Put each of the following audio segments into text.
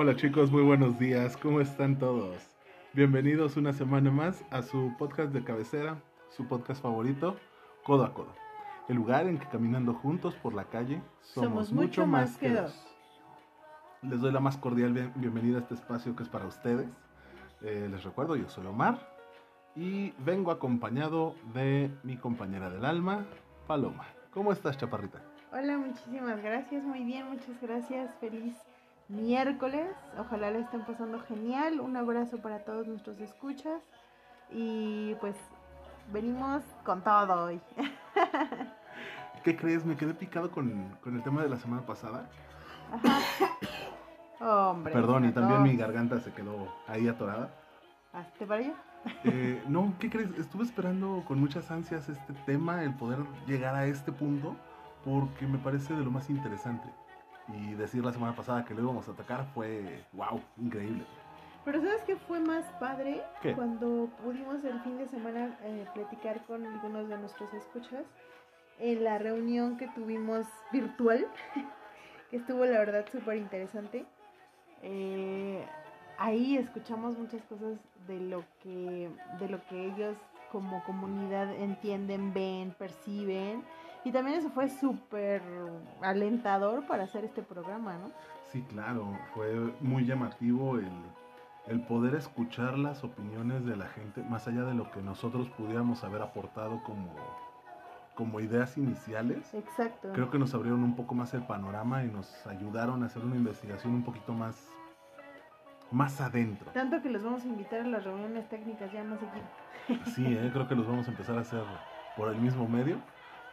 Hola chicos, muy buenos días, ¿cómo están todos? Bienvenidos una semana más a su podcast de cabecera, su podcast favorito, Codo a Codo. El lugar en que caminando juntos por la calle somos, mucho más que dos. Les doy la más cordial bien- bienvenida a este espacio que es para ustedes. Eh, les recuerdo, yo soy Omar y vengo acompañado de mi compañera del alma, Paloma. ¿Cómo estás, chaparrita? Hola, muchísimas gracias, muy bien, muchas gracias, feliz miércoles, ojalá le estén pasando genial, un abrazo para todos nuestros escuchas y pues venimos con todo hoy. ¿Qué crees? Me quedé picado con, con el tema de la semana pasada. Ajá. Hombre. Perdón, y también mi garganta se quedó ahí atorada. ¿Hazte para allá? Eh, no, ¿qué crees? Estuve esperando con muchas ansias este tema, el poder llegar a este punto, porque me parece de lo más interesante. Y decir la semana pasada que lo íbamos a atacar fue, wow, increíble. Pero ¿sabes qué fue más padre? ¿Qué? Cuando pudimos el fin de semana eh, platicar con algunos de nuestros escuchas en la reunión que tuvimos virtual, que estuvo la verdad súper interesante. Eh, ahí escuchamos muchas cosas de lo que de lo que ellos como comunidad entienden, ven, perciben. Y también eso fue súper alentador para hacer este programa, ¿no? Sí, claro, fue muy llamativo el, el poder escuchar las opiniones de la gente, más allá de lo que nosotros pudiéramos haber aportado como, como ideas iniciales. Exacto. Creo que nos abrieron un poco más el panorama y nos ayudaron a hacer una investigación un poquito más, más adentro. Tanto que los vamos a invitar a las reuniones técnicas ya más seguido. Sí, eh, creo que los vamos a empezar a hacer por el mismo medio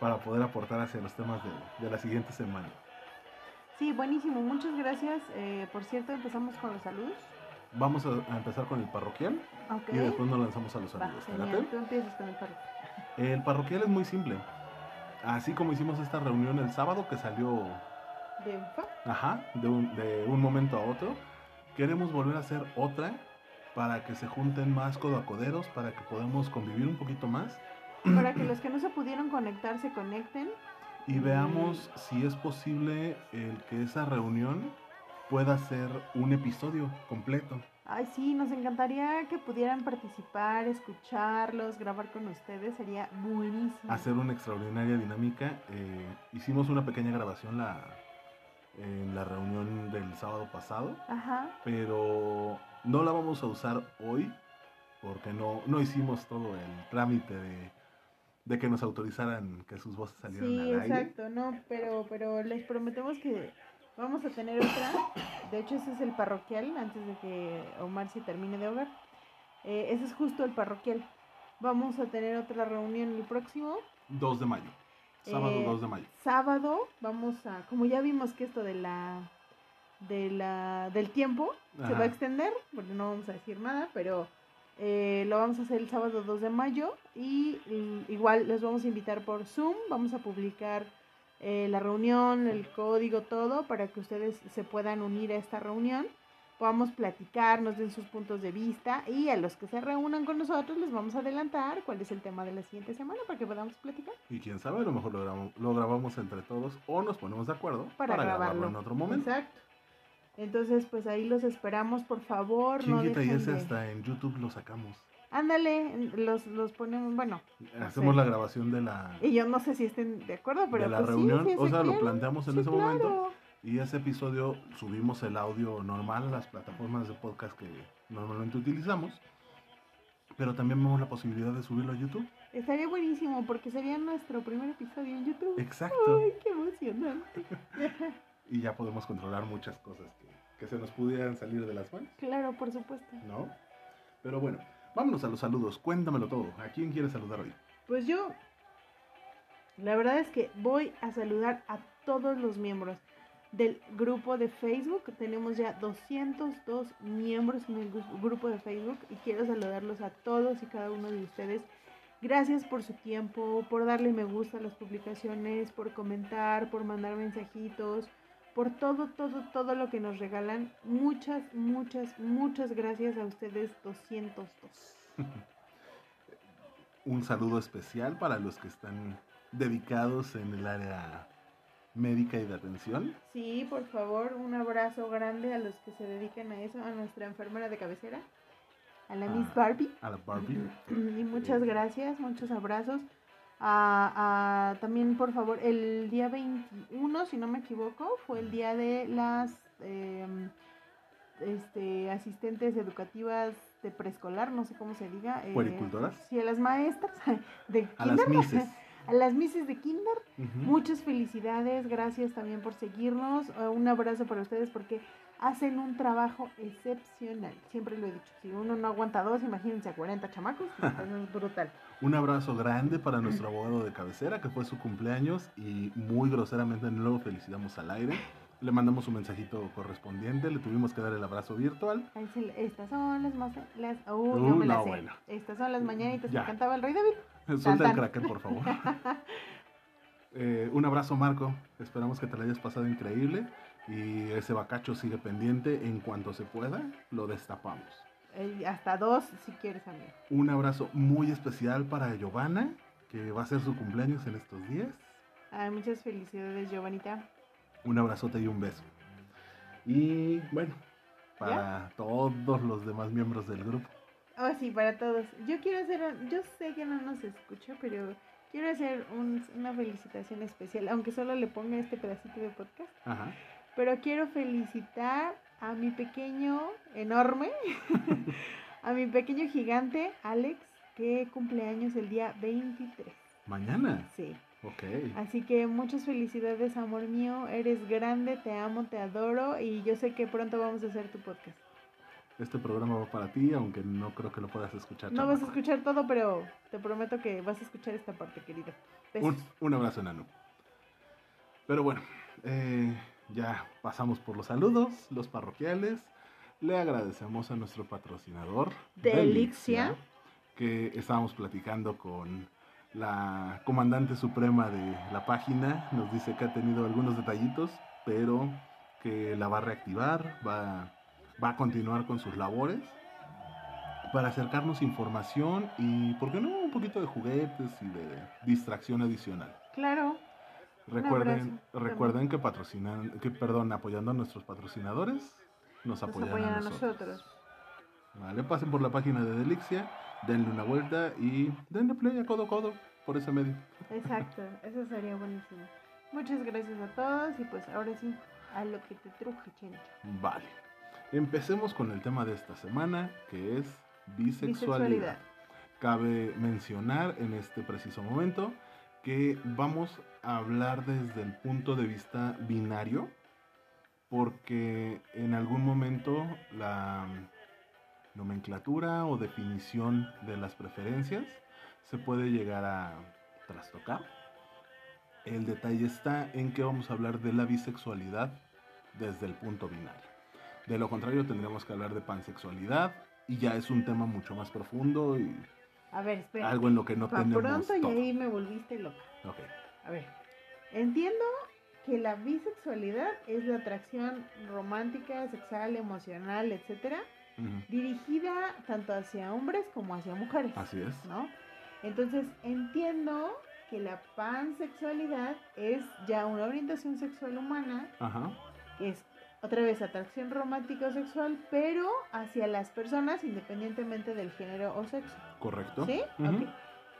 para poder aportar hacia los temas de, de la siguiente semana. Sí, buenísimo. Muchas gracias. Eh, por cierto, empezamos con los saludos. Vamos a, a empezar con el parroquial Ok. y después nos lanzamos a los saludos. Tú empiezas con el perro. El parroquial es muy simple. Así como hicimos esta reunión el sábado que salió De fa. Ajá, de un, de un momento a otro. Queremos volver a hacer otra para que se junten más codoacoderos, para que podamos convivir un poquito más Para que los que no se pudieron conectar se conecten. y veamos si es posible el que esa reunión pueda ser un episodio completo. Ay, sí, nos encantaría que pudieran participar, escucharlos, grabar con ustedes. Sería buenísimo. Hacer una extraordinaria dinámica. Eh, hicimos una pequeña grabación la, en la reunión del sábado pasado. Ajá. pero no la vamos a usar hoy porque no, no hicimos todo el trámite de, de que nos autorizaran que sus voces salieran Sí, al aire. exacto, no, pero, pero les prometemos que vamos a tener otra. De hecho, ese es el parroquial, antes de que Omar se termine de ahogar. Eh, ese es justo el parroquial. Vamos a tener otra reunión el próximo 2 de mayo, sábado Eh, 2 de mayo. sábado. Vamos a, como ya vimos que esto de la, de la, del tiempo se va a extender, porque no vamos a decir nada, pero eh, lo vamos a hacer el sábado 2 de mayo y mm, igual les vamos a invitar por Zoom, vamos a publicar eh, la reunión, el código, todo, para que ustedes se puedan unir a esta reunión, podamos platicar, nos den sus puntos de vista y a los que se reúnan con nosotros les vamos a adelantar cuál es el tema de la siguiente semana para que podamos platicar. Y quién sabe, a lo mejor lo grabamos, lo grabamos entre todos o nos ponemos de acuerdo Para, para, grabarlo. grabarlo en otro momento. Exacto. Entonces, pues ahí los esperamos, por favor. ¿Quién no y ese de- hasta en YouTube lo sacamos? Ándale, los, los ponemos, bueno, No Hacemos la grabación de la, y yo no sé si estén de acuerdo, pero de la pues reunión, sí, o sea, lo planteamos en Sí, ese momento. claro. Y ese episodio subimos el audio normal a las plataformas de podcast que normalmente utilizamos. Pero también vemos la posibilidad de subirlo a YouTube. Estaría buenísimo porque sería nuestro primer episodio en YouTube. Exacto. Ay, qué emocionante. Y ya podemos controlar muchas cosas que, que se nos pudieran salir de las manos, claro, por supuesto. ¿no? Pero bueno, vámonos a los saludos. Cuéntamelo todo. ¿A quién quieres saludar hoy? Pues yo, la verdad es que voy a saludar a todos los miembros del grupo de Facebook. Tenemos ya 202 miembros en el gru- grupo de Facebook y quiero saludarlos a todos y cada uno de ustedes. Gracias por su tiempo, por darle me gusta a las publicaciones, por comentar, por mandar mensajitos, por todo, todo, todo lo que nos regalan. Muchas, muchas, muchas gracias a ustedes 202. Un saludo especial para los que están dedicados en el área médica y de atención. Sí, por favor, un abrazo grande a los que se dedican a eso, a nuestra enfermera de cabecera, a la Miss Ah, Barbie. A la Barbie. Y muchas gracias, muchos abrazos. A, a- también, por favor, el día 21, si no me equivoco, fue el día de las em, este, asistentes educativas de preescolar, no sé cómo se diga. eh, ¿Puericultoras? Sí, a las maestras de A las kinder, mises. a las mises de kinder. Muchas felicidades, gracias también por seguirnos. eh, Un abrazo para ustedes porque hacen un trabajo excepcional. Siempre lo he dicho. Si uno no aguanta dos, imagínense a 40 chamacos. Es brutal. Un abrazo grande para nuestro abogado de cabecera, que fue su cumpleaños y muy groseramente no lo felicitamos al aire. Le mandamos un mensajito correspondiente, le tuvimos que dar el abrazo virtual. Estas son las más. Las, oh, Uh, no me las no, sé. bueno. Estas son las mañanitas Ya. que cantaba el rey David. Suelta el cracker, por favor. Eh, un abrazo, Marco. Esperamos que te lo hayas pasado increíble. Y ese bacacho sigue pendiente. En cuanto se pueda, lo destapamos. Hasta dos, si quieres, amigo. Un abrazo muy especial para Giovanna, que va a ser su cumpleaños en estos días. Ay, muchas felicidades, Giovanita. Un abrazote y un beso. Y bueno, para todos los demás miembros del grupo. Oh, sí, para todos. Yo quiero hacer, yo sé que no nos escucha, pero quiero hacer un- una felicitación especial, aunque solo le ponga este pedacito de podcast. Ajá. Pero quiero felicitar a mi pequeño enorme, a mi pequeño gigante, Alex, que cumple años el día 23. Mañana. Sí. Ok. Así que muchas felicidades, amor mío. Eres grande, te amo, te adoro y yo sé que pronto vamos a hacer tu podcast. Este programa va para ti, aunque no creo que lo puedas escuchar. No vas a escuchar todo, pero te prometo que vas a escuchar esta parte, querido. Un, un abrazo enano. Pero bueno, eh, ya pasamos por los saludos, los parroquiales. Le agradecemos a nuestro patrocinador, Delixia. que estábamos platicando con la comandante suprema de la página. Nos dice que ha tenido algunos detallitos, pero que la va a reactivar, va, va a continuar con sus labores para acercarnos información y, ¿por qué no?, un poquito de juguetes y de distracción adicional. Claro, Recuerden, recuerden que patrocinan, que perdón, apoyando a nuestros patrocinadores, nos nos apoyan, apoyan a nosotros. nosotros. Vale, pasen por la página de Delixia, denle una vuelta y denle play a codo a codo por ese medio. Exacto, eso sería buenísimo. Muchas gracias a todos y pues ahora sí, a lo que te truje, chencha. Vale. Empecemos con el tema de esta semana, que es bisexualidad. Bisexualidad. Cabe mencionar en este preciso momento que vamos a hablar desde el punto de vista binario, porque en algún momento la nomenclatura o definición de las preferencias se puede llegar a trastocar. El detalle está en que vamos a hablar de la bisexualidad desde el punto binario. De lo contrario tendríamos que hablar de pansexualidad y ya es un tema mucho más profundo y A ver, espera. algo en lo que no Pa' tenemos pronto y ahí me volviste loca. Ok. A ver, entiendo que la bisexualidad es la atracción romántica, sexual, emocional, etcétera, dirigida tanto hacia hombres como hacia mujeres, Así es. ¿no? Entonces entiendo que la pansexualidad es ya una orientación sexual humana, Ajá. es otra vez atracción romántica o sexual, pero hacia las personas independientemente del género o sexo. Correcto. ¿Sí? Ok.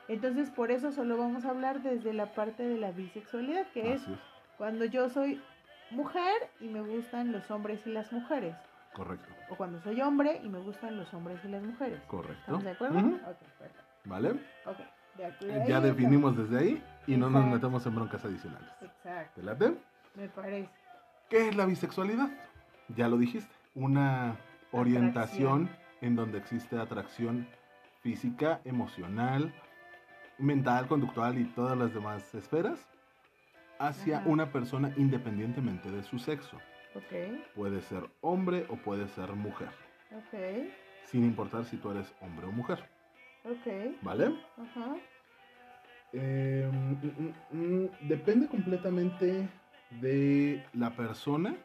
Entonces, por eso solo vamos a hablar desde la parte de la bisexualidad, que es cuando yo soy mujer y me gustan los hombres y las mujeres. Correcto. O cuando soy hombre y me gustan los hombres y las mujeres. Correcto. ¿Estamos de acuerdo? Ujú. Ok, perfecto. ¿Vale? Ok, de acuerdo. Ya Ahí está. definimos desde ahí y no nos metemos en broncas adicionales. Exacto, ¿Te late? me parece. ¿Qué es la bisexualidad? Ya lo dijiste. Una orientación en donde existe atracción física, emocional, mental, conductual y todas las demás esferas hacia Ajá. una persona independientemente de su sexo. Ok, Puede ser hombre o puede ser mujer, ok, sin importar si tú eres hombre o mujer. ok. ¿Vale? Ajá. Eh, mm, mm, mm, depende completamente de la persona,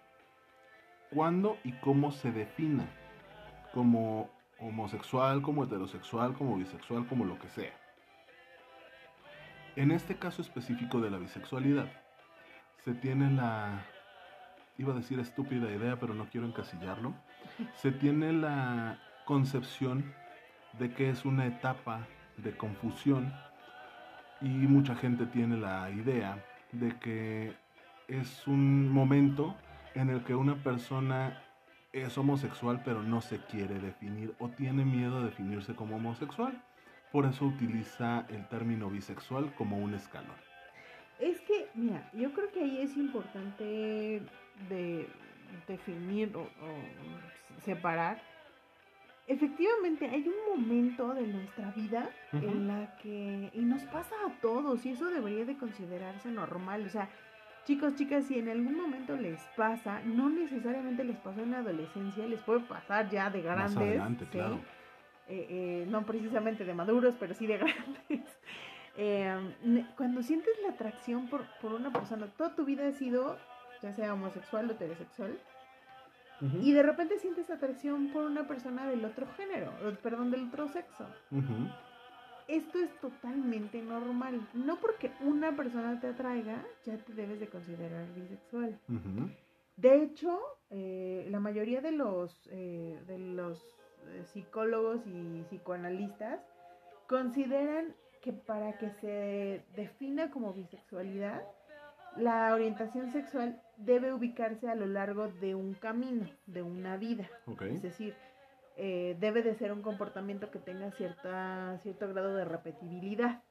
cuándo y cómo se defina, como homosexual, como heterosexual, como bisexual, como lo que sea. En este caso específico de la bisexualidad, se tiene la, iba a decir estúpida idea, pero no quiero encasillarlo, se tiene la concepción de que es una etapa de confusión y mucha gente tiene la idea de que es un momento en el que una persona es homosexual pero no se quiere definir o tiene miedo de definirse como homosexual. Por eso utiliza el término bisexual como un escalón. Es que, mira, yo creo que ahí es importante de definir o, separar. Efectivamente, hay un momento de nuestra vida en la que, y nos pasa a todos, y eso debería de considerarse normal, o sea, chicos, chicas, si en algún momento les pasa, no necesariamente les pasó en la adolescencia, les puede pasar ya de grandes. Más adelante, claro. Eh, eh, no precisamente de maduros, pero sí de grandes. Em, cuando sientes la atracción por, por una persona, toda tu vida ha sido ya sea homosexual o heterosexual, y de repente sientes atracción por una persona del otro género, perdón, del otro sexo. Esto es totalmente normal. No porque una persona te atraiga, ya te debes de considerar bisexual. De hecho, eh, la mayoría de los, eh, de los eh, psicólogos y psicoanalistas consideran que para que se defina como bisexualidad, la orientación sexual debe ubicarse a lo largo de un camino, de una vida. Es decir, eh, debe de ser un comportamiento que tenga cierta, cierto grado de repetibilidad.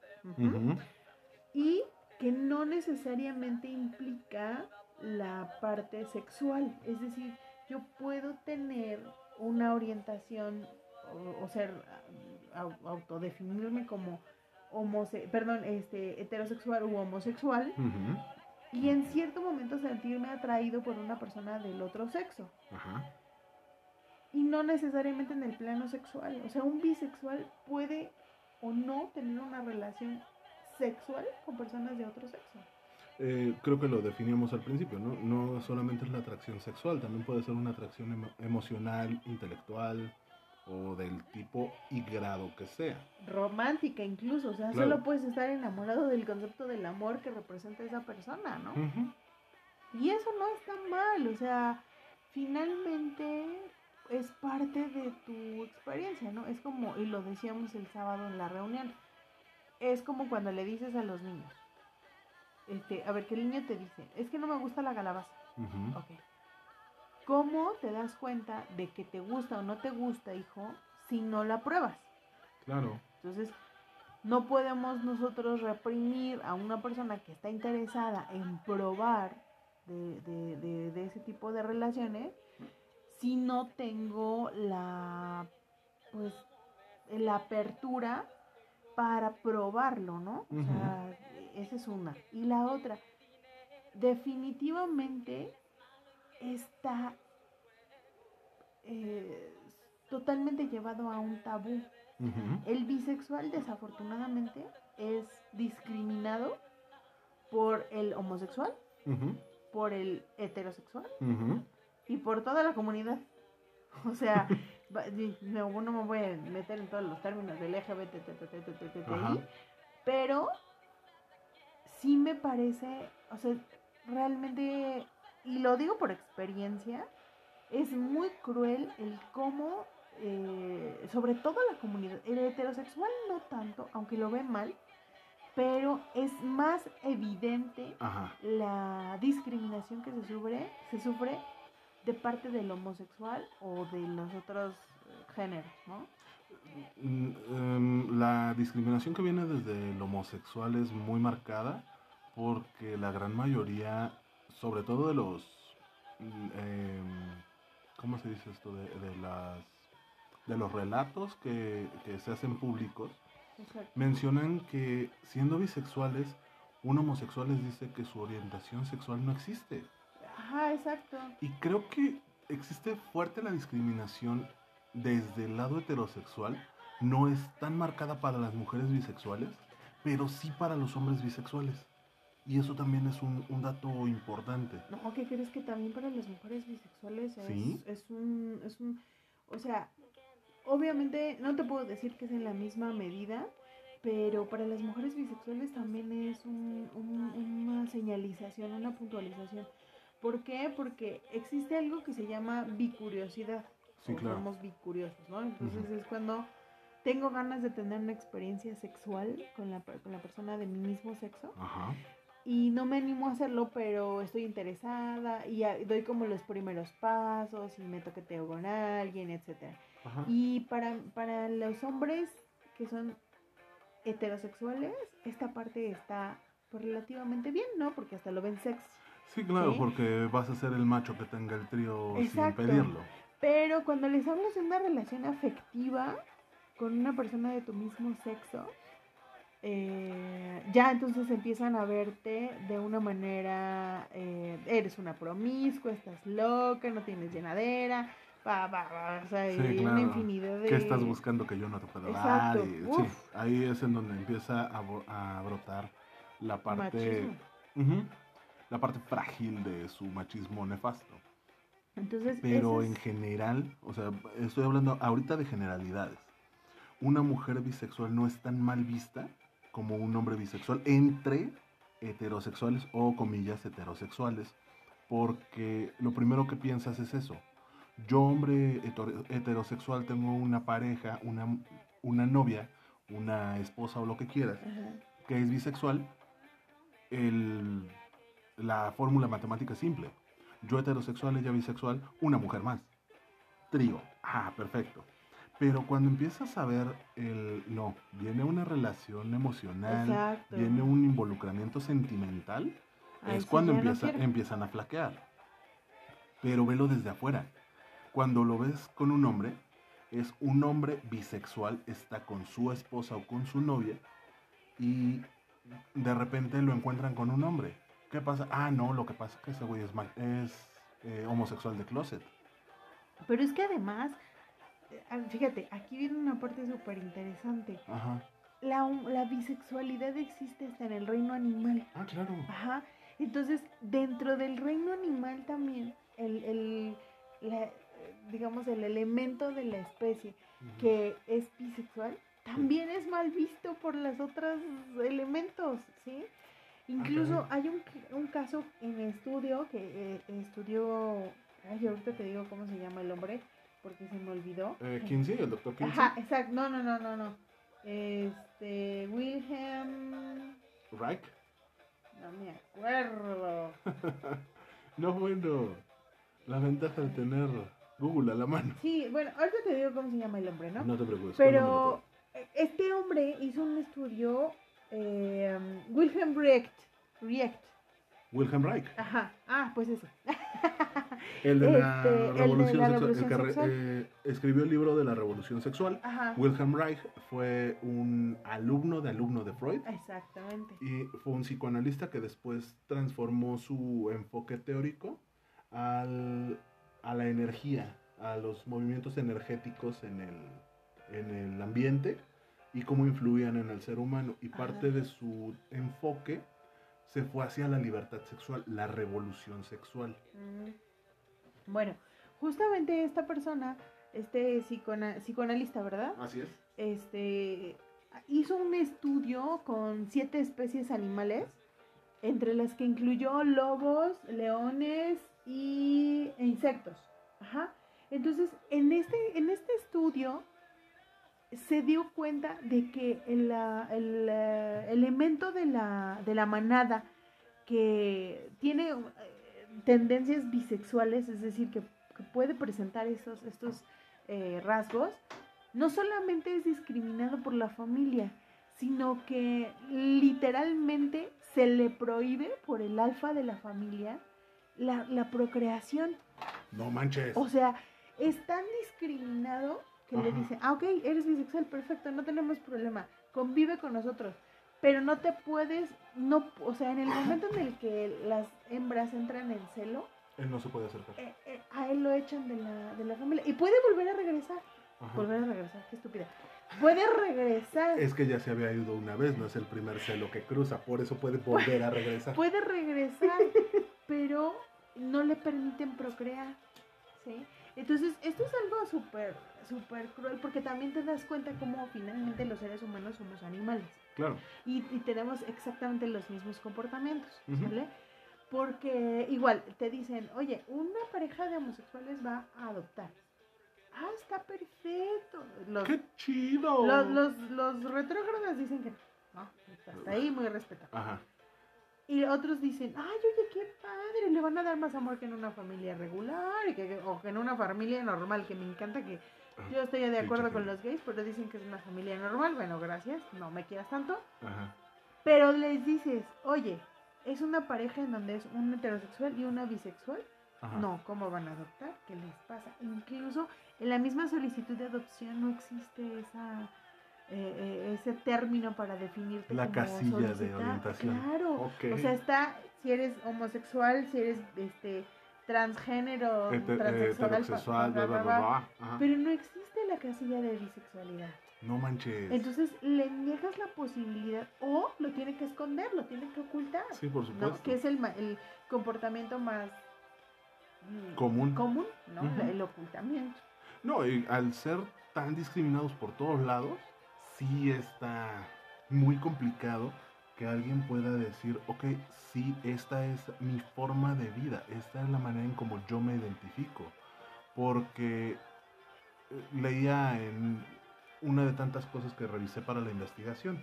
Y que no necesariamente implica la parte sexual. Es decir, yo puedo tener una orientación o, ser autodefinirme como homose perdón, este heterosexual u homosexual y en cierto momento sentirme atraído por una persona del otro sexo. Ajá. Y no necesariamente en el plano sexual. O sea, un bisexual puede o no tener una relación sexual con personas de otro sexo. Eh, creo que lo definimos al principio, ¿no? No solamente es la atracción sexual, también puede ser una atracción emocional, intelectual, o del tipo y grado que sea. Romántica incluso, o sea, solo puedes estar enamorado del concepto del amor que representa esa persona, ¿no? Y eso no está mal, o sea, finalmente es parte de tu experiencia, ¿no? Es como, y lo decíamos el sábado en la reunión, es como cuando le dices a los niños, este, a ver, ¿qué niño te dice? Es que no me gusta la calabaza. Ok ¿Cómo te das cuenta de que te gusta o no te gusta, hijo, si no la pruebas? Claro. Entonces, no podemos nosotros reprimir a una persona que está interesada en probar de, ese tipo de relaciones si no tengo la, pues, la apertura para probarlo, ¿no? O sea, esa es una. Y la otra, definitivamente está eh, totalmente llevado a un tabú. El bisexual desafortunadamente es discriminado por el homosexual, por el heterosexual y por toda la comunidad. O sea, no, me voy a meter en todos los términos del LGBT, pero sí me parece, o sea, realmente y lo digo por experiencia, es muy cruel el cómo, eh, sobre todo la comunidad, el heterosexual no tanto, aunque lo ve mal, pero es más evidente la discriminación que se sufre, se sufre de parte del homosexual o de los otros eh, géneros, ¿no? Mm, em, la discriminación que viene desde el homosexual es muy marcada porque la gran mayoría sobre todo de los, eh, ¿cómo se dice esto? De, las, de los relatos que, se hacen públicos, mencionan que siendo bisexuales, un homosexual les dice que su orientación sexual no existe. Ajá, exacto. Y creo que existe fuerte la discriminación desde el lado heterosexual. No es tan marcada para las mujeres bisexuales, pero sí para los hombres bisexuales. Y eso también es un, dato importante. No, ¿qué crees que también para las mujeres bisexuales es, es, un, es un... O sea, obviamente no te puedo decir que es en la misma medida, pero para las mujeres bisexuales también es un- un- una señalización, una puntualización. ¿Por qué? Porque existe algo que se llama bicuriosidad. Sí, claro. Somos bicuriosos, ¿no? Entonces es cuando tengo ganas de tener una experiencia sexual con la, con la persona de mi mismo sexo Ajá. y no me animo a hacerlo, pero estoy interesada y a- doy como los primeros pasos y me toqueteo con alguien, etcétera. Ajá. Y para, para los hombres que son heterosexuales, esta parte está pues, relativamente bien, ¿no? Porque hasta lo ven sexy. Sí, claro, ¿Sí? porque vas a ser el macho que tenga el trío Exacto. sin pedirlo. Pero cuando les hablas de una relación afectiva con una persona de tu mismo sexo, eh, ya entonces empiezan a verte de una manera, eh, eres una promiscua, estás loca, no tienes llenadera, va, va, va, o sea, Sí, y una claro. infinidad de... ¿Qué estás buscando que yo no te pueda dar? Y- sí, ahí es en donde empieza a, brotar la parte, machismo. Ujú, la parte frágil de su machismo nefasto. Entonces, Pero en general, o sea, estoy hablando ahorita de generalidades. Una mujer bisexual no es tan mal vista como un hombre bisexual entre heterosexuales o comillas heterosexuales, porque lo primero que piensas es eso. Yo, hombre heter- heterosexual, tengo una pareja, una, una novia, una esposa o lo que quieras, Ajá. que es bisexual, el- la fórmula matemática es simple. Yo heterosexual, ella bisexual, una mujer más. Trío. Ah, perfecto. Pero cuando empiezas a ver el... No, viene una relación emocional, Exacto. viene un involucramiento sentimental, Ay, es cuando no empiezan a flaquear. Pero velo desde afuera. Cuando lo ves con un hombre, es un hombre bisexual, está con su esposa o con su novia y de repente lo encuentran con un hombre. ¿Qué pasa? Ah, no, lo que pasa es que ese güey es, mal- es eh, homosexual de closet. Pero es que además, eh, fíjate, aquí viene una parte súper interesante. Ajá. La, la bisexualidad existe hasta en el reino animal. Ah, claro. Ajá. Entonces, dentro del reino animal también, el, el- la, eh, digamos, el elemento de la especie que es bisexual también es mal visto por los otros elementos, ¿sí? Incluso hay un, un caso en estudio que eh, estudió, ay, ahorita te digo cómo se llama el hombre, porque se me olvidó. Eh, Kinsey, el doctor Kinsey. Ajá, exacto, no, no, no, no, no. Este, Wilhelm, Reich. no me acuerdo. No, bueno. La ventaja de tener Google a la mano. Sí, bueno, ahorita te digo cómo se llama el hombre, ¿no? No te preocupes. Pero este hombre hizo un estudio, eh, Wilhelm Recht, Recht, Wilhelm Reich. ajá, ah, pues eso. El de la Este, el de revolución la sexual. el revolución que eh, escribió el libro de la revolución sexual. Ajá, Wilhelm Reich fue un alumno de alumno de Freud exactamente. y fue un psicoanalista que después transformó su enfoque teórico al- a la energía, a los movimientos energéticos en el, en el ambiente y cómo influían en el ser humano. Y parte Ajá. de su enfoque se fue hacia la libertad sexual, la revolución sexual. Mm. Bueno, justamente esta persona, este psicona- psicoanalista, ¿verdad? Así es. este hizo un estudio con siete especies animales, entre las que incluyó lobos, leones y e insectos. Ajá. Entonces, en este, en este estudio se dio cuenta de que el, el, eh, elemento de la, de la manada que tiene eh, tendencias bisexuales, es decir, que, que puede presentar esos, estos eh, rasgos, no solamente es discriminado por la familia, sino que literalmente se le prohíbe por el alfa de la familia la, la procreación. No manches. O sea, es tan discriminado que le dice, ah, ok, eres bisexual, perfecto, no tenemos problema, convive con nosotros. Pero no te puedes, no, o sea, en el momento en el que las hembras entran en celo, Él no se puede acercar. eh, eh, a él lo echan de la, de la familia. Y puede volver a regresar. Ajá. Volver a regresar, qué estúpida. Puede regresar. Es que ya se había ido una vez, no es el primer celo que cruza, por eso puede volver a regresar. Puede regresar, pero no le permiten procrear. ¿sí? Entonces, esto es algo súper, súper cruel porque también te das cuenta cómo finalmente los seres humanos somos animales. Claro. Y, y tenemos exactamente los mismos comportamientos. ¿vale? Porque igual te dicen, oye, una pareja de homosexuales va a adoptar. Ah, está perfecto. Los, ¡Qué chido! los, los, los retrógradas dicen que no, hasta ahí muy respetable. Ajá. Y otros dicen, ay, oye, qué padre, le van a dar más amor que en una familia regular que, o que en una familia normal, que me encanta que yo estoy de acuerdo con los gays, pero dicen que es una familia normal, bueno, gracias, no me quieras tanto. Ajá. Pero les dices, oye, es una pareja en donde es un heterosexual y una bisexual. Ajá. No, ¿cómo van a adoptar? ¿Qué les pasa? Incluso en la misma solicitud de adopción no existe esa eh, eh, ese término para definirte La como casilla de orientación. Claro. O sea, está si eres homosexual, si eres este transgénero, Heter- eh, transexual, heterosexual, bla, bla, bla, pero no existe la casilla de bisexualidad. No manches. Entonces le niegas la posibilidad o lo tiene que esconder, lo tiene que ocultar. sí, por supuesto. ¿no? Que es el, ma- el comportamiento más mm, Común. común, ¿no? El ocultamiento. No, y al ser tan discriminados por todos lados, sí está muy complicado que alguien pueda decir, ok, sí, esta es mi forma de vida, esta es la manera en como yo me identifico. Porque eh, leía en una de tantas cosas que revisé para la investigación,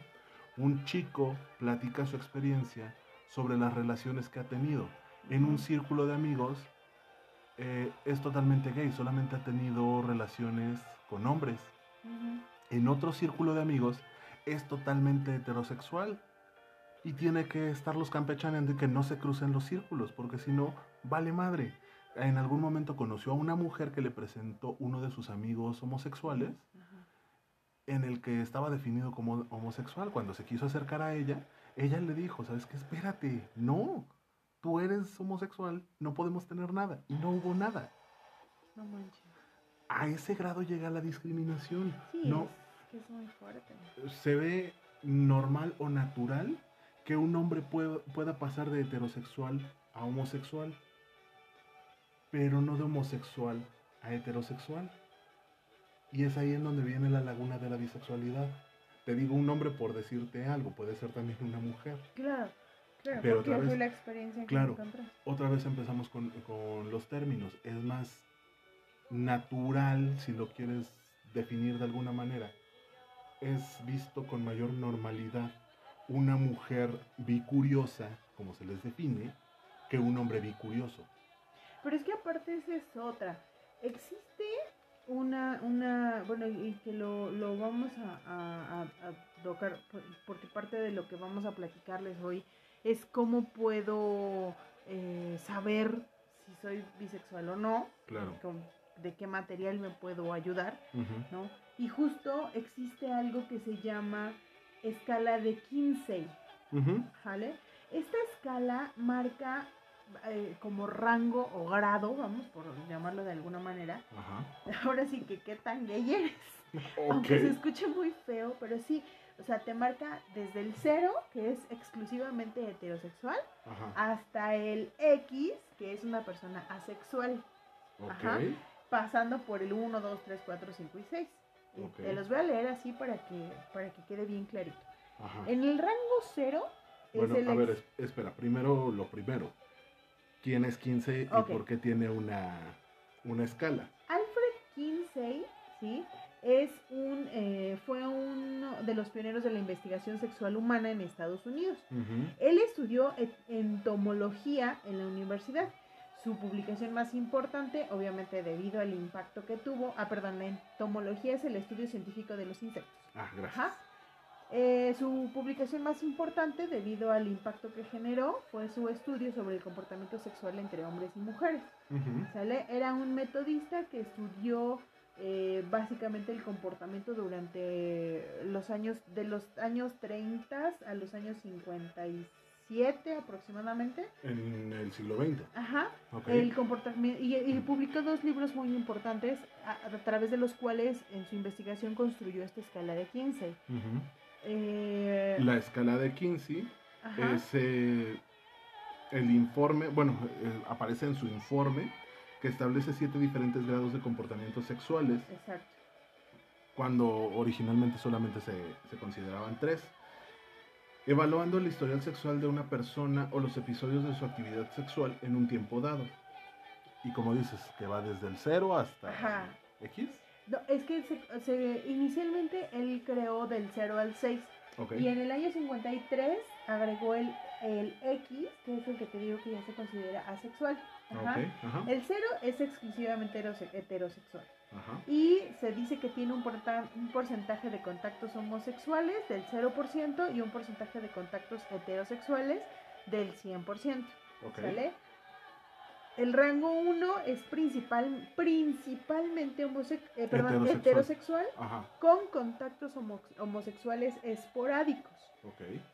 un chico platica su experiencia sobre las relaciones que ha tenido. En un círculo de amigos eh, es totalmente gay, solamente ha tenido relaciones con hombres. En otro círculo de amigos es totalmente heterosexual y tiene que estarlos campechaneando y que no se crucen los círculos, porque si no, vale madre. En algún momento conoció a una mujer que le presentó uno de sus amigos homosexuales, en el que estaba definido como homosexual. Cuando se quiso acercar a ella, ella le dijo, ¿sabes qué? Espérate, no, tú eres homosexual, no podemos tener nada. Y no hubo nada. No manches. A ese grado llega la discriminación. Sí, no, es que es muy fuerte. se ve normal o natural que un hombre pueda, pueda pasar de heterosexual a homosexual, pero no de homosexual a heterosexual. Y es ahí en donde viene la laguna de la bisexualidad. Te digo un hombre por decirte algo, puede ser también una mujer. Claro, claro, Pero porque otra vez- fue la experiencia que claro. Otra vez empezamos con, con los términos. Es más natural, si lo quieres definir de alguna manera. Es visto con mayor normalidad una mujer bicuriosa, como se les define, que un hombre bicurioso. Pero es que aparte esa es otra. Existe una, una bueno, y que lo, lo vamos a, a- tocar, por- porque parte de lo que vamos a platicarles hoy es cómo puedo eh, saber si soy bisexual o no, Claro. De qué material me puedo ayudar. ¿no? Y justo existe algo que se llama escala de Kinsey. Ujú. ¿Vale? Esta escala marca eh, como rango o grado, vamos por llamarlo de alguna manera. Ahora sí que qué tan gay eres. Aunque se escuche muy feo, pero sí. O sea, te marca desde el cero, que es exclusivamente heterosexual, Ajá. hasta el X, que es una persona asexual, ajá. Pasando por el 1, 2, 3, 4, 5 y 6. Y Ok. Te los voy a leer así para que, para que quede bien clarito. Ajá. En el rango cero Bueno, es el a ver, ex- espera, primero lo primero. ¿Quién es 15 Ok. y por qué tiene una, una escala? Alfred Kinsey, ¿sí? Es un, eh, fue uno de los pioneros de la investigación sexual humana en Estados Unidos. Ujú. Él estudió entomología en la universidad. Su publicación más importante, obviamente debido al impacto que tuvo, ah, perdón, la entomología es el estudio científico de los insectos. Ah, gracias. Ajá. Eh, su publicación más importante, debido al impacto que generó, fue su estudio sobre el comportamiento sexual entre hombres y mujeres. ¿Sale? Era un metodista que estudió eh, básicamente el comportamiento durante los años, de los años 30 a los años 57 aproximadamente. En el siglo XX. Ajá. El comportamiento, y, y publicó dos libros muy importantes a, a través de los cuales en su investigación construyó esta escala de Kinsey. Ujú. Eh, La escala de Kinsey ajá. es eh, el informe, bueno, eh, aparece en su informe que establece siete diferentes grados de comportamientos sexuales, Exacto. cuando originalmente solamente se, se consideraban tres. Evaluando el historial sexual de una persona o los episodios de su actividad sexual en un tiempo dado. Y como dices, que va desde el 0 hasta Ajá. X. No, es que se, se- inicialmente él creó del 0 al 6 Ok. y en el año 53 agregó el, el X, que es el que te digo que ya se considera asexual. Ajá. Ok, ajá, El 0 es exclusivamente heterose- heterosexual ajá. y se dice que tiene un, porta- un porcentaje de contactos homosexuales del 0% y un porcentaje de contactos heterosexuales del 100%. Ok. ¿Sale? El rango 1 es principal, principalmente homose- eh, perdón, Heterosexual. con contactos homo- homosexuales esporádicos.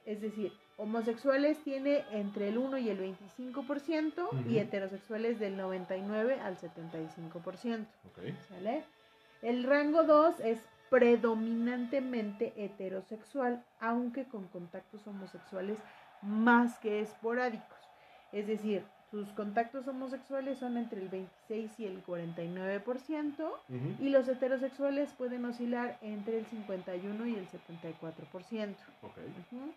Es decir, homosexuales tiene entre el 1 y el 25% Ujú. y heterosexuales del 99 al 75%. Ok. ¿Sale? El rango 2 es predominantemente heterosexual, aunque con contactos homosexuales más que esporádicos. Es decir, sus contactos homosexuales son entre el 26 y el 49% Ujú, y los heterosexuales pueden oscilar entre el 51 y el 74%. Ok. Ujú.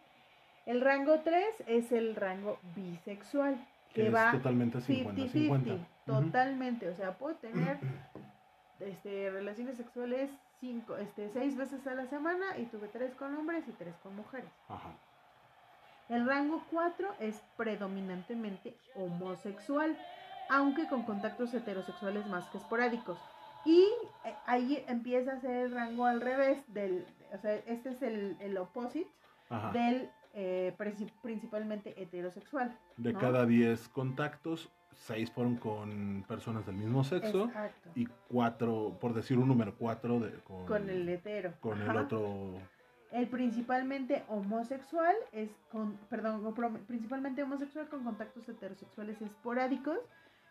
El rango 3 es el rango bisexual, Que es va totalmente 50-50. 50-50, Ujú. totalmente. O sea, puedo tener este, relaciones sexuales cinco, este, seis veces a la semana y tuve tres con hombres y tres con mujeres. Ajá. El rango 4 es predominantemente homosexual, aunque con contactos heterosexuales más que esporádicos. Y eh, ahí empieza a ser el rango al revés del, o sea, este es el, el opposite Ajá. del eh, princi- principalmente heterosexual. De ¿no? cada 10 contactos, 6 fueron con personas del mismo sexo Exacto. y 4, por decir un número, 4 de, con, con el hetero. con el otro. El principalmente homosexual es con, perdón, principalmente homosexual con contactos heterosexuales esporádicos,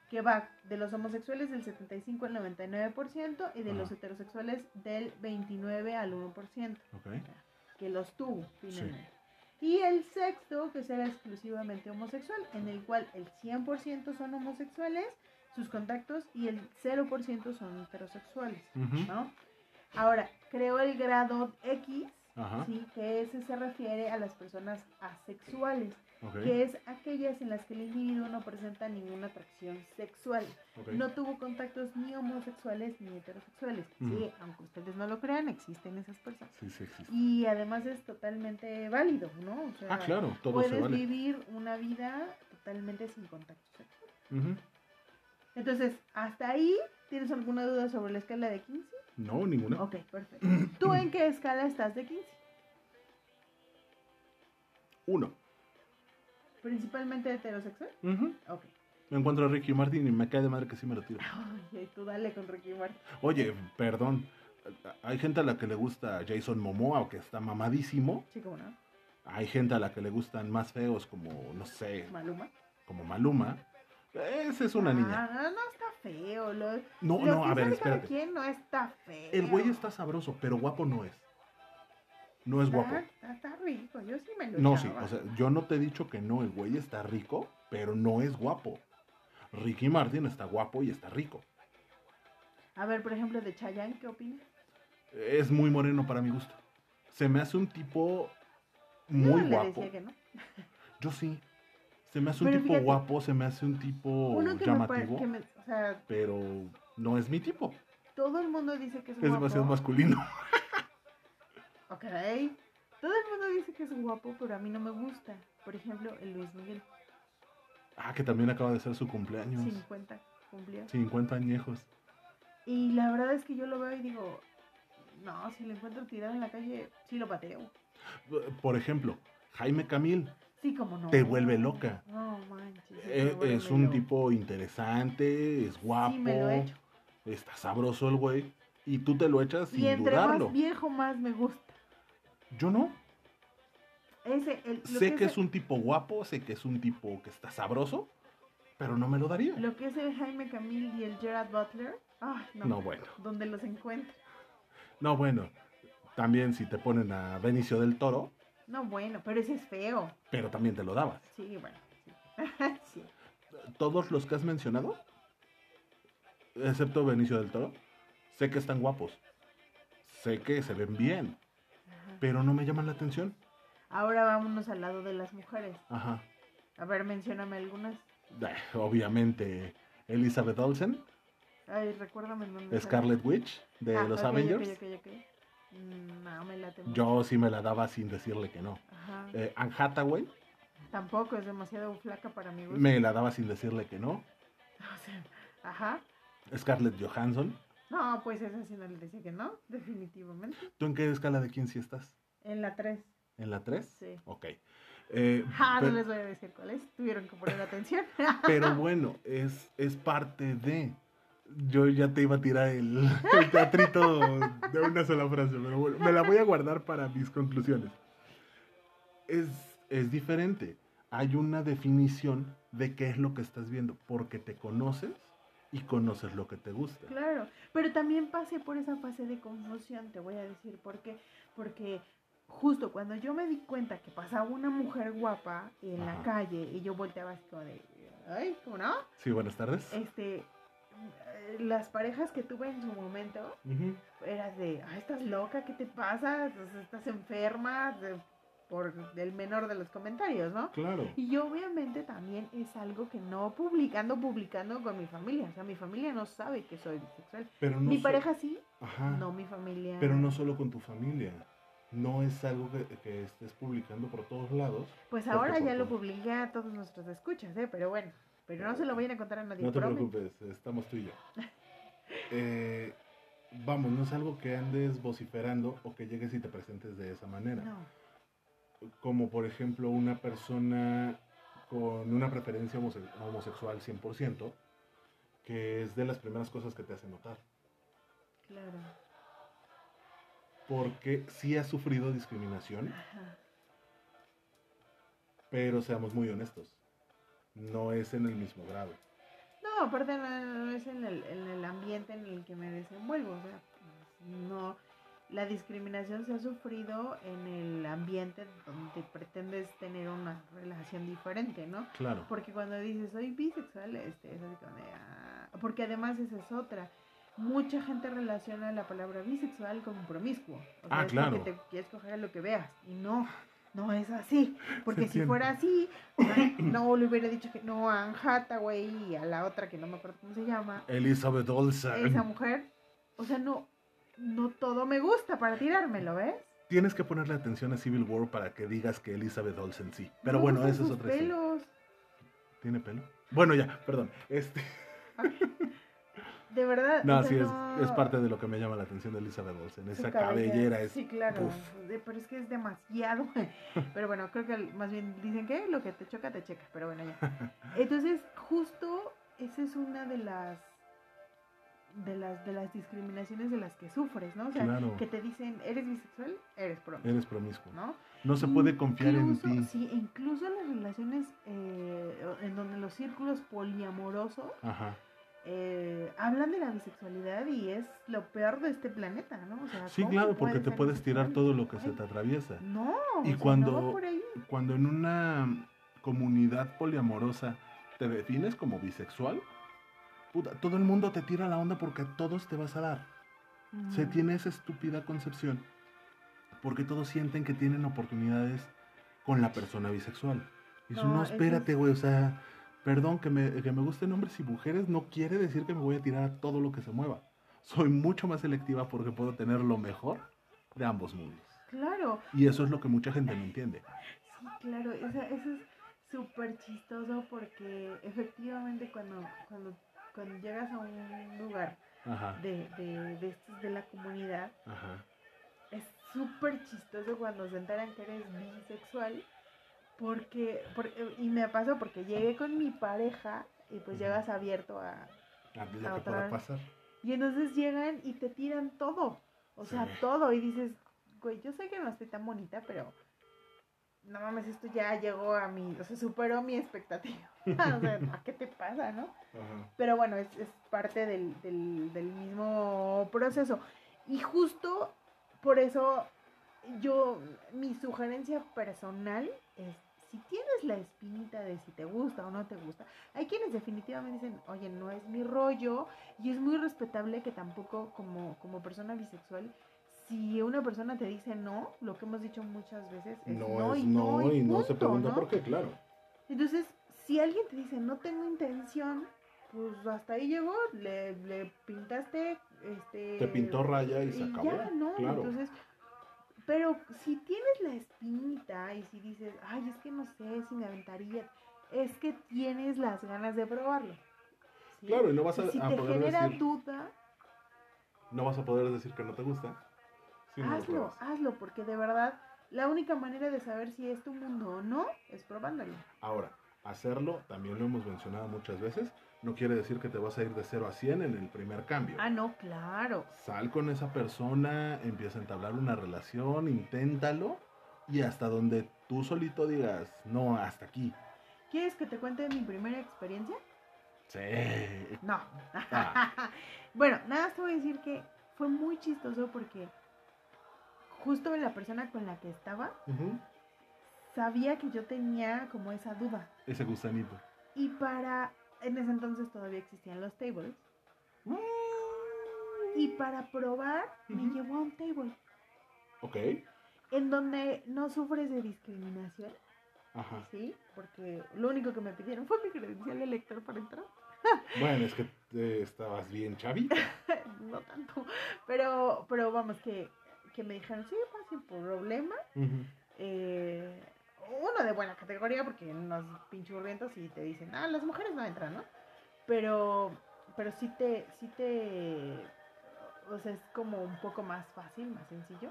que va de los homosexuales del 75 al 99% y de Ajá. los heterosexuales del 29 al 1%, Ok. que los tuvo finalmente. Y el sexto, que será exclusivamente homosexual, en el cual el 100% son homosexuales, sus contactos, y el 0% son heterosexuales. ¿no? Ahora, creo el grado X, Ajá. Sí, que ese se refiere a las personas asexuales, Que es aquellas en las que el individuo no presenta ninguna atracción sexual. No tuvo contactos ni homosexuales ni heterosexuales. Sí, aunque ustedes no lo crean, existen esas personas. Sí, sí existe. Y además es totalmente válido, ¿no? O sea, Ah, claro, todo puedes se vale. vivir una vida totalmente sin contacto sexual. Entonces, hasta ahí, ¿tienes alguna duda sobre la escala de 15? No, ninguna. Ok, perfecto. ¿Tú en qué escala estás de 15? Uno. ¿Principalmente heterosexual? Ujú. Ok. Me encuentro a Ricky Martin y me cae de madre que sí me lo tiro. Ay, tú dale con Ricky Martin. Oye, perdón. Hay gente a la que le gusta Jason Momoa, que está mamadísimo. Sí, como no. Hay gente a la que le gustan más feos, como, no sé, Maluma. como Maluma. Esa es una Ah, niña. No, no está feo. Lo, No, lo no, que a ver, espérate. quien no está feo. El güey está sabroso, pero guapo no es. No es guapo. Está, rico. Yo sí me lo No, sí, o sea, yo no te he dicho que no, el güey está rico, pero no es guapo. Ricky Martin está guapo y está rico. A ver, por ejemplo, de Chayanne, ¿qué opinas? Es muy moreno para mi gusto. Se me hace un tipo muy guapo. decía que no. Yo sí. Se me hace un tipo fíjate, guapo, se me hace un tipo Uno que me, pare- llamativo, que me- O sea, pero no es mi tipo. todo el mundo dice que es Es guapo. demasiado masculino. Ok. Todo el mundo dice que es guapo, pero a mí no me gusta. Por ejemplo, el Luis Miguel. Ah, que también acaba de ser su cumpleaños. 50 cumplió. 50 añejos. Y la verdad es que yo lo veo y digo, no, si lo encuentro tirado en la calle, sí lo pateo. Por ejemplo, Jaime Camil Sí, como no. Te vuelve loca. No, manches. eh, es un tipo interesante, es guapo, Sí, me lo he hecho. está sabroso el güey. Y tú te lo echas Y sin entre dudarlo. más viejo, más me gusta. Yo no. Ese, el, lo Sé que es es un tipo guapo, sé que es un tipo que está sabroso, pero no me lo daría. Lo que es el Jaime Camil y el Gerard Butler. Ay, no. No, bueno. Donde los encuentro. No, bueno. También si te ponen a Benicio del Toro, No, bueno, pero ese es feo. pero también te lo dabas. Sí, bueno. Sí. sí. Todos los que has mencionado excepto Benicio del Toro, sé que están guapos, sé que se ven bien. Pero no me llaman la atención. Ahora vámonos al lado de las mujeres. Ajá. A ver, mencióname algunas. Eh, Obviamente, Elizabeth Olsen, Ay, recuérdame dónde sale. Scarlet Witch de Ah, los Avengers. Mm, No, me late mucho. Yo sí me la daba sin decirle que no. Ajá. Eh, Anne Hathaway, Tampoco es demasiado flaca para mi gusto. me la daba sin decirle que no. O sea, ajá. Scarlett Johansson. No, pues esa sí no le decía que no, definitivamente. ¿Tú en qué escala de quién sí estás? En la 3, ¿En la 3? sí. Ok. Eh, Ja, no les voy a decir cuál es. Tuvieron que poner atención. pero bueno, es, es parte de... Yo ya te iba a tirar el, el teatrito de una sola frase, pero bueno, me la voy a guardar para mis conclusiones. Es, es diferente. Hay una definición de qué es lo que estás viendo, porque te conoces y conoces lo que te gusta. Claro, pero también pasé por esa fase de confusión, te voy a decir por qué. Porque justo cuando yo me di cuenta que pasaba una mujer guapa en la calle y yo volteaba así como de, ay, ¿cómo no? Sí, buenas tardes. Este, las parejas que tuve en su momento, Ujú. eras de, ay, estás loca, ¿qué te pasa? Estás enferma, por el menor de los comentarios, ¿no? Claro. Y obviamente también es algo que no publicando, publicando con mi familia. O sea, mi familia no sabe que soy bisexual. Pero no mi so- pareja sí, Ajá. no mi familia. Pero no solo con tu familia. No es algo que, que estés publicando por todos lados. Pues ahora ya lo publiqué a todos nuestros escuchas, ¿eh? Pero bueno, pero no se lo vayan a contar a nadie. No te promen. preocupes, estamos tú y yo. Eh, vamos, no es algo que andes vociferando o que llegues y te presentes de esa manera. No, Como por ejemplo una persona con una preferencia homose- homosexual 100%, que es de las primeras cosas que te hace notar. claro. Porque sí ha sufrido discriminación, Ajá. pero seamos muy honestos, no es en el mismo grado. No, aparte no, no es en el, en el ambiente en el que me desenvuelvo. O sea, no. La discriminación se ha sufrido en el ambiente donde pretendes tener una relación diferente, ¿no? Claro. Porque cuando dices soy bisexual, este, es así como de, ah, porque además esa es otra. Mucha gente relaciona la palabra bisexual con promiscuo. O Ah, es claro. porque te quieres coger a lo que veas. Y no, no es así. Porque si fuera así, no le hubiera dicho que no a Anne Hathaway y a la otra que no me acuerdo cómo se llama. Elizabeth Olsen. Esa mujer, o sea, no, no todo me gusta para tirármelo, ¿ves? Tienes que ponerle atención a Civil War para que digas que Elizabeth Olsen sí. Pero bueno, esa es otra historia. pelos. ¿Tiene pelo? Bueno, ya, perdón. Este, De verdad. no, o sea, sí, es, no- es parte de lo que me llama la atención de Elizabeth Olsen. Esa cabellera es. Sí, claro. uf. Pero es que es demasiado. Pero bueno, creo que más bien dicen que lo que te choca, te checa. Pero bueno, ya. Entonces, justo esa es una de las de las de las discriminaciones de las que sufres, ¿no? O sea, Claro. que te dicen, ¿eres bisexual? Eres promiscuo, Eres promiscuo. ¿no? No se puede confiar en ti. Sí, incluso en las relaciones eh, en donde los círculos poliamorosos Ajá. eh, hablan de la bisexualidad y es lo peor de este planeta, ¿no? O sea, Sí, ¿cómo claro, porque te puedes tirar todo lo que se te atraviesa. No, Y cuando- no por ahí. Cuando en una comunidad poliamorosa te defines como bisexual, puta, todo el mundo te tira la onda porque a todos te vas a dar. Se tiene esa estúpida concepción porque todos sienten que tienen oportunidades con la persona bisexual. Y eso No, no, eso espérate, es- güey, o sea, perdón, que me, que me gusten hombres y mujeres no quiere decir que me voy a tirar a todo lo que se mueva. Soy mucho más selectiva porque puedo tener lo mejor de ambos mundos. Claro, Y eso es lo que mucha gente no entiende. sí, claro, esa- eso es súper chistoso porque efectivamente cuando, cuando, cuando llegas a un lugar Ajá, de, de, de estos de la comunidad, ajá. es súper chistoso cuando se enteran que eres bisexual. Porque, por- y me pasó porque llegué con mi pareja y pues llegas abierto a... A lo A que pueda pasar. Y entonces llegan y te tiran todo. O sea, Sí. todo. Y dices, güey, yo sé que no estoy tan bonita, pero... No mames, esto ya llegó a mi... O sea, superó mi expectativa. o sea, ¿a qué te pasa, no? Ajá. Pero bueno, es, es parte del, del, del mismo proceso. Y justo por eso yo, mi sugerencia personal es, si tienes la espinita de si te gusta o no te gusta, hay quienes definitivamente dicen, oye, no es mi rollo, y es muy respetable que tampoco como, como persona bisexual, si una persona te dice no, lo que hemos dicho muchas veces es No, no, es y no, no, y no se pregunta ¿no? por qué, claro. Entonces, si alguien te dice no tengo intención, pues hasta ahí llegó, le, le pintaste, este... Te pintó raya y se acabó. ya, ¿no? Claro. Entonces, pero si tienes la espinita y si dices, ay, es que no sé si me aventaría, es que tienes las ganas de probarlo. ¿sí? Claro, y no vas a, Y si a te poder genera decir, duda, no vas a poder decir que no te gusta. Hazlo, hazlo, porque de verdad la única manera de saber si es tu mundo o no es probándolo. Ahora, hacerlo, también lo hemos mencionado muchas veces, no quiere decir que te vas a ir de 0 a 100 en el primer cambio. Ah, no, claro. Sal con esa persona, empieza a entablar una relación, inténtalo y hasta donde tú solito digas, no, hasta aquí. ¿Quieres que te cuente mi primera experiencia? Sí. No. Ah. bueno, nada, más te voy a decir que fue muy chistoso porque justo la persona con la que estaba sabía que yo tenía como esa duda. Ese gusanito. Y para, en ese entonces todavía existían los tables. Y para probar me llevó a un table Ok. en donde no sufres de discriminación, Ajá. ¿sí? Porque lo único que me pidieron fue mi credencial de lector para entrar. Bueno, es que eh, estabas bien, Chavi. no tanto. Pero, pero vamos, que, que me dijeron, sí, pues sin problema. Eh, uno de buena categoría, porque unos pinchurrientos y te dicen, ah, las mujeres no entran, ¿no? Pero, pero sí te, sí te, o sea, es como un poco más fácil, más sencillo.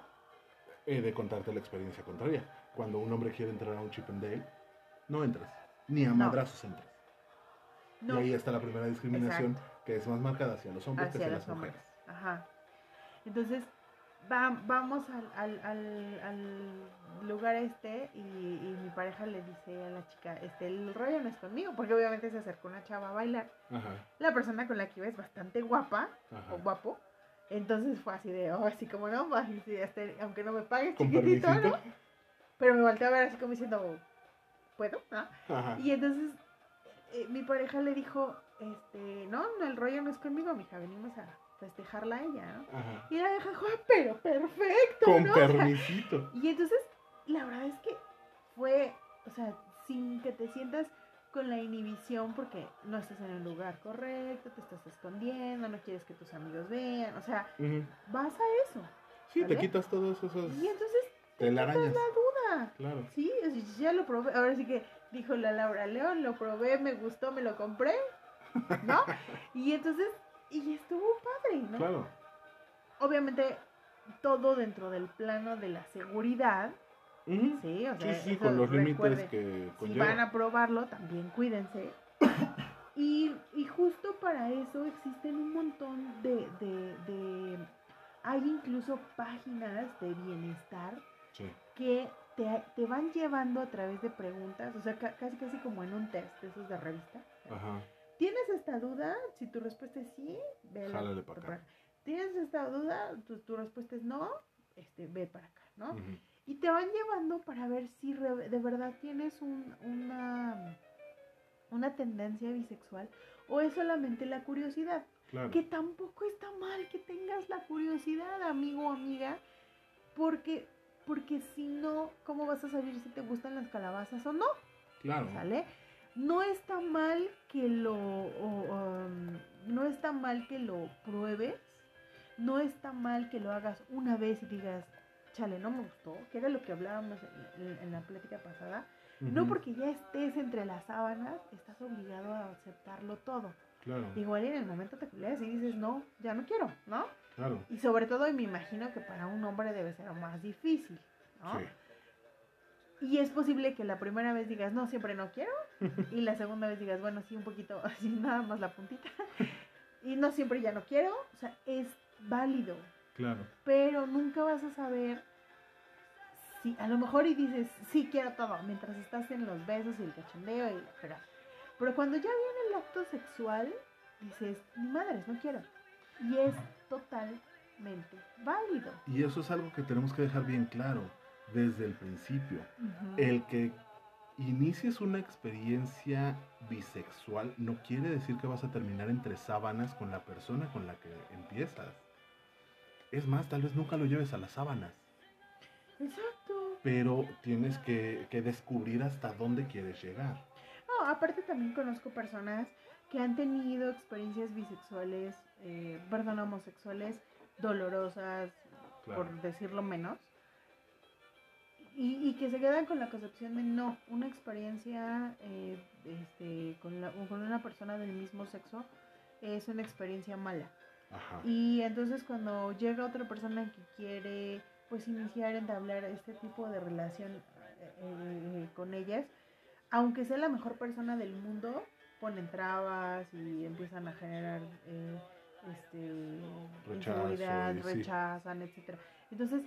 He de contarte la experiencia contraria. Cuando un hombre quiere entrar a un chip and Dale, no entras. Ni a No. madrazos entras. No, Y ahí está la primera discriminación, que es más marcada hacia los hombres que hacia las hombres. mujeres. Ajá. Entonces, va- vamos al, al, al, al lugar este y, y mi pareja le dice a la chica, este, el rollo no es conmigo, porque obviamente se acercó una chava a bailar. Ajá, La persona con la que iba es bastante guapa ajá. o guapo. Entonces fue así de, oh, así como no, sí, este, aunque no me pagues, chiquitito, permisito. ¿no? Pero me volteó a ver así como diciendo, ¿puedo? ¿No? Ajá. Y entonces eh, mi pareja le dijo, este, no, no, el rollo no es conmigo, mija, venimos a festejarla a ella, ¿no? Ajá. Y la "Ah, pero perfecto, Con ¿no? O sea, permisito. y entonces, la verdad es que fue, o sea, sin que te sientas con la inhibición porque no estás en el lugar correcto, te estás escondiendo, no quieres que tus amigos vean, o sea, vas a eso. Sí, te quitas todos esos Y entonces, telarañas. duda. Claro. Sí, o ya lo probé. Ahora sí que dijo la Laura León, lo probé, me gustó, me lo compré, ¿no? y entonces, y estuvo padre, ¿no? Claro. Obviamente, todo dentro del plano de la seguridad, sí, o Sí, sea, sí, eso con los límites que Si conlleva. van a probarlo, también cuídense. Y, y justo para eso existen un montón de, de, de... Hay incluso páginas de bienestar Sí. que te, te van llevando a través de preguntas, o sea, ca- casi casi como en un test esos de revista. Ajá. ¿Tienes esta duda? Si tu respuesta es sí, ve Jálale para acá. ¿Tienes esta duda? Tu, tu respuesta es no, este, ve para acá, ¿no? Y te van llevando para ver si re- de verdad tienes un- una, una tendencia bisexual o es solamente la curiosidad. Claro. Que tampoco está mal que tengas la curiosidad, amigo o amiga, porque, porque si no, ¿cómo vas a saber si te gustan las calabazas o no? Claro. ¿Sale? No está mal que lo o, um, no está mal que lo pruebes, no está mal que lo hagas una vez y digas, chale, no me gustó, que era lo que hablábamos en, la plática pasada. No porque ya estés entre las sábanas, estás obligado a aceptarlo todo. Claro. Igual en el momento te culeas y dices, no, ya no quiero, ¿no? Claro. Y sobre todo, y me imagino que para un hombre debe ser más difícil, ¿no? Sí. Y es posible que la primera vez digas, no, siempre no quiero. Y la segunda vez digas, bueno, sí, un poquito, así nada más la puntita. Y no siempre ya no quiero. O sea, es válido. Claro. Pero nunca vas a saber si, a lo mejor y dices, sí quiero todo, mientras estás en los besos y el cachondeo y la fregada. Pero cuando ya viene el acto sexual, dices, ni madres, no quiero. Y es totalmente válido. Y eso es algo que tenemos que dejar bien claro desde el principio. El que inicies una experiencia bisexual, no quiere decir que vas a terminar entre sábanas con la persona con la que empiezas. Es más, tal vez nunca lo lleves a las sábanas. Exacto. Pero tienes que, que descubrir hasta dónde quieres llegar. No, aparte también conozco personas que han tenido experiencias bisexuales, eh, perdón, homosexuales dolorosas, Claro. por decirlo menos, y, y que se quedan con la concepción de no, una experiencia eh, este, con, la- con una persona del mismo sexo es una experiencia mala. Ajá. Y entonces cuando llega otra persona que quiere pues iniciar, entablar este tipo de relación eh, eh, con ellas, aunque sea la mejor persona del mundo, ponen trabas y empiezan a generar eh, este, Rechazo inseguridad, sí. rechazan, etcétera. Entonces,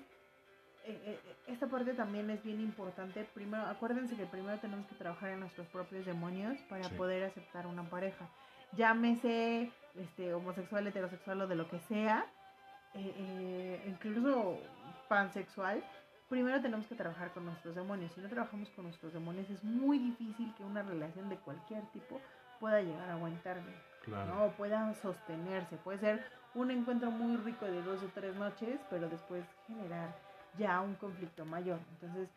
eh, eh, esta parte también es bien importante. Primero, acuérdense que primero tenemos que trabajar en nuestros propios demonios para Sí. poder aceptar una pareja. Llámese este, homosexual, heterosexual o de lo que sea, eh, eh, incluso pansexual, primero tenemos que trabajar con nuestros demonios. Si no trabajamos con nuestros demonios, es muy difícil que una relación de cualquier tipo pueda llegar a aguantar bien. Claro. ¿no? pueda sostenerse. Puede ser un encuentro muy rico de dos o tres noches, pero después generar ya un conflicto mayor. Entonces,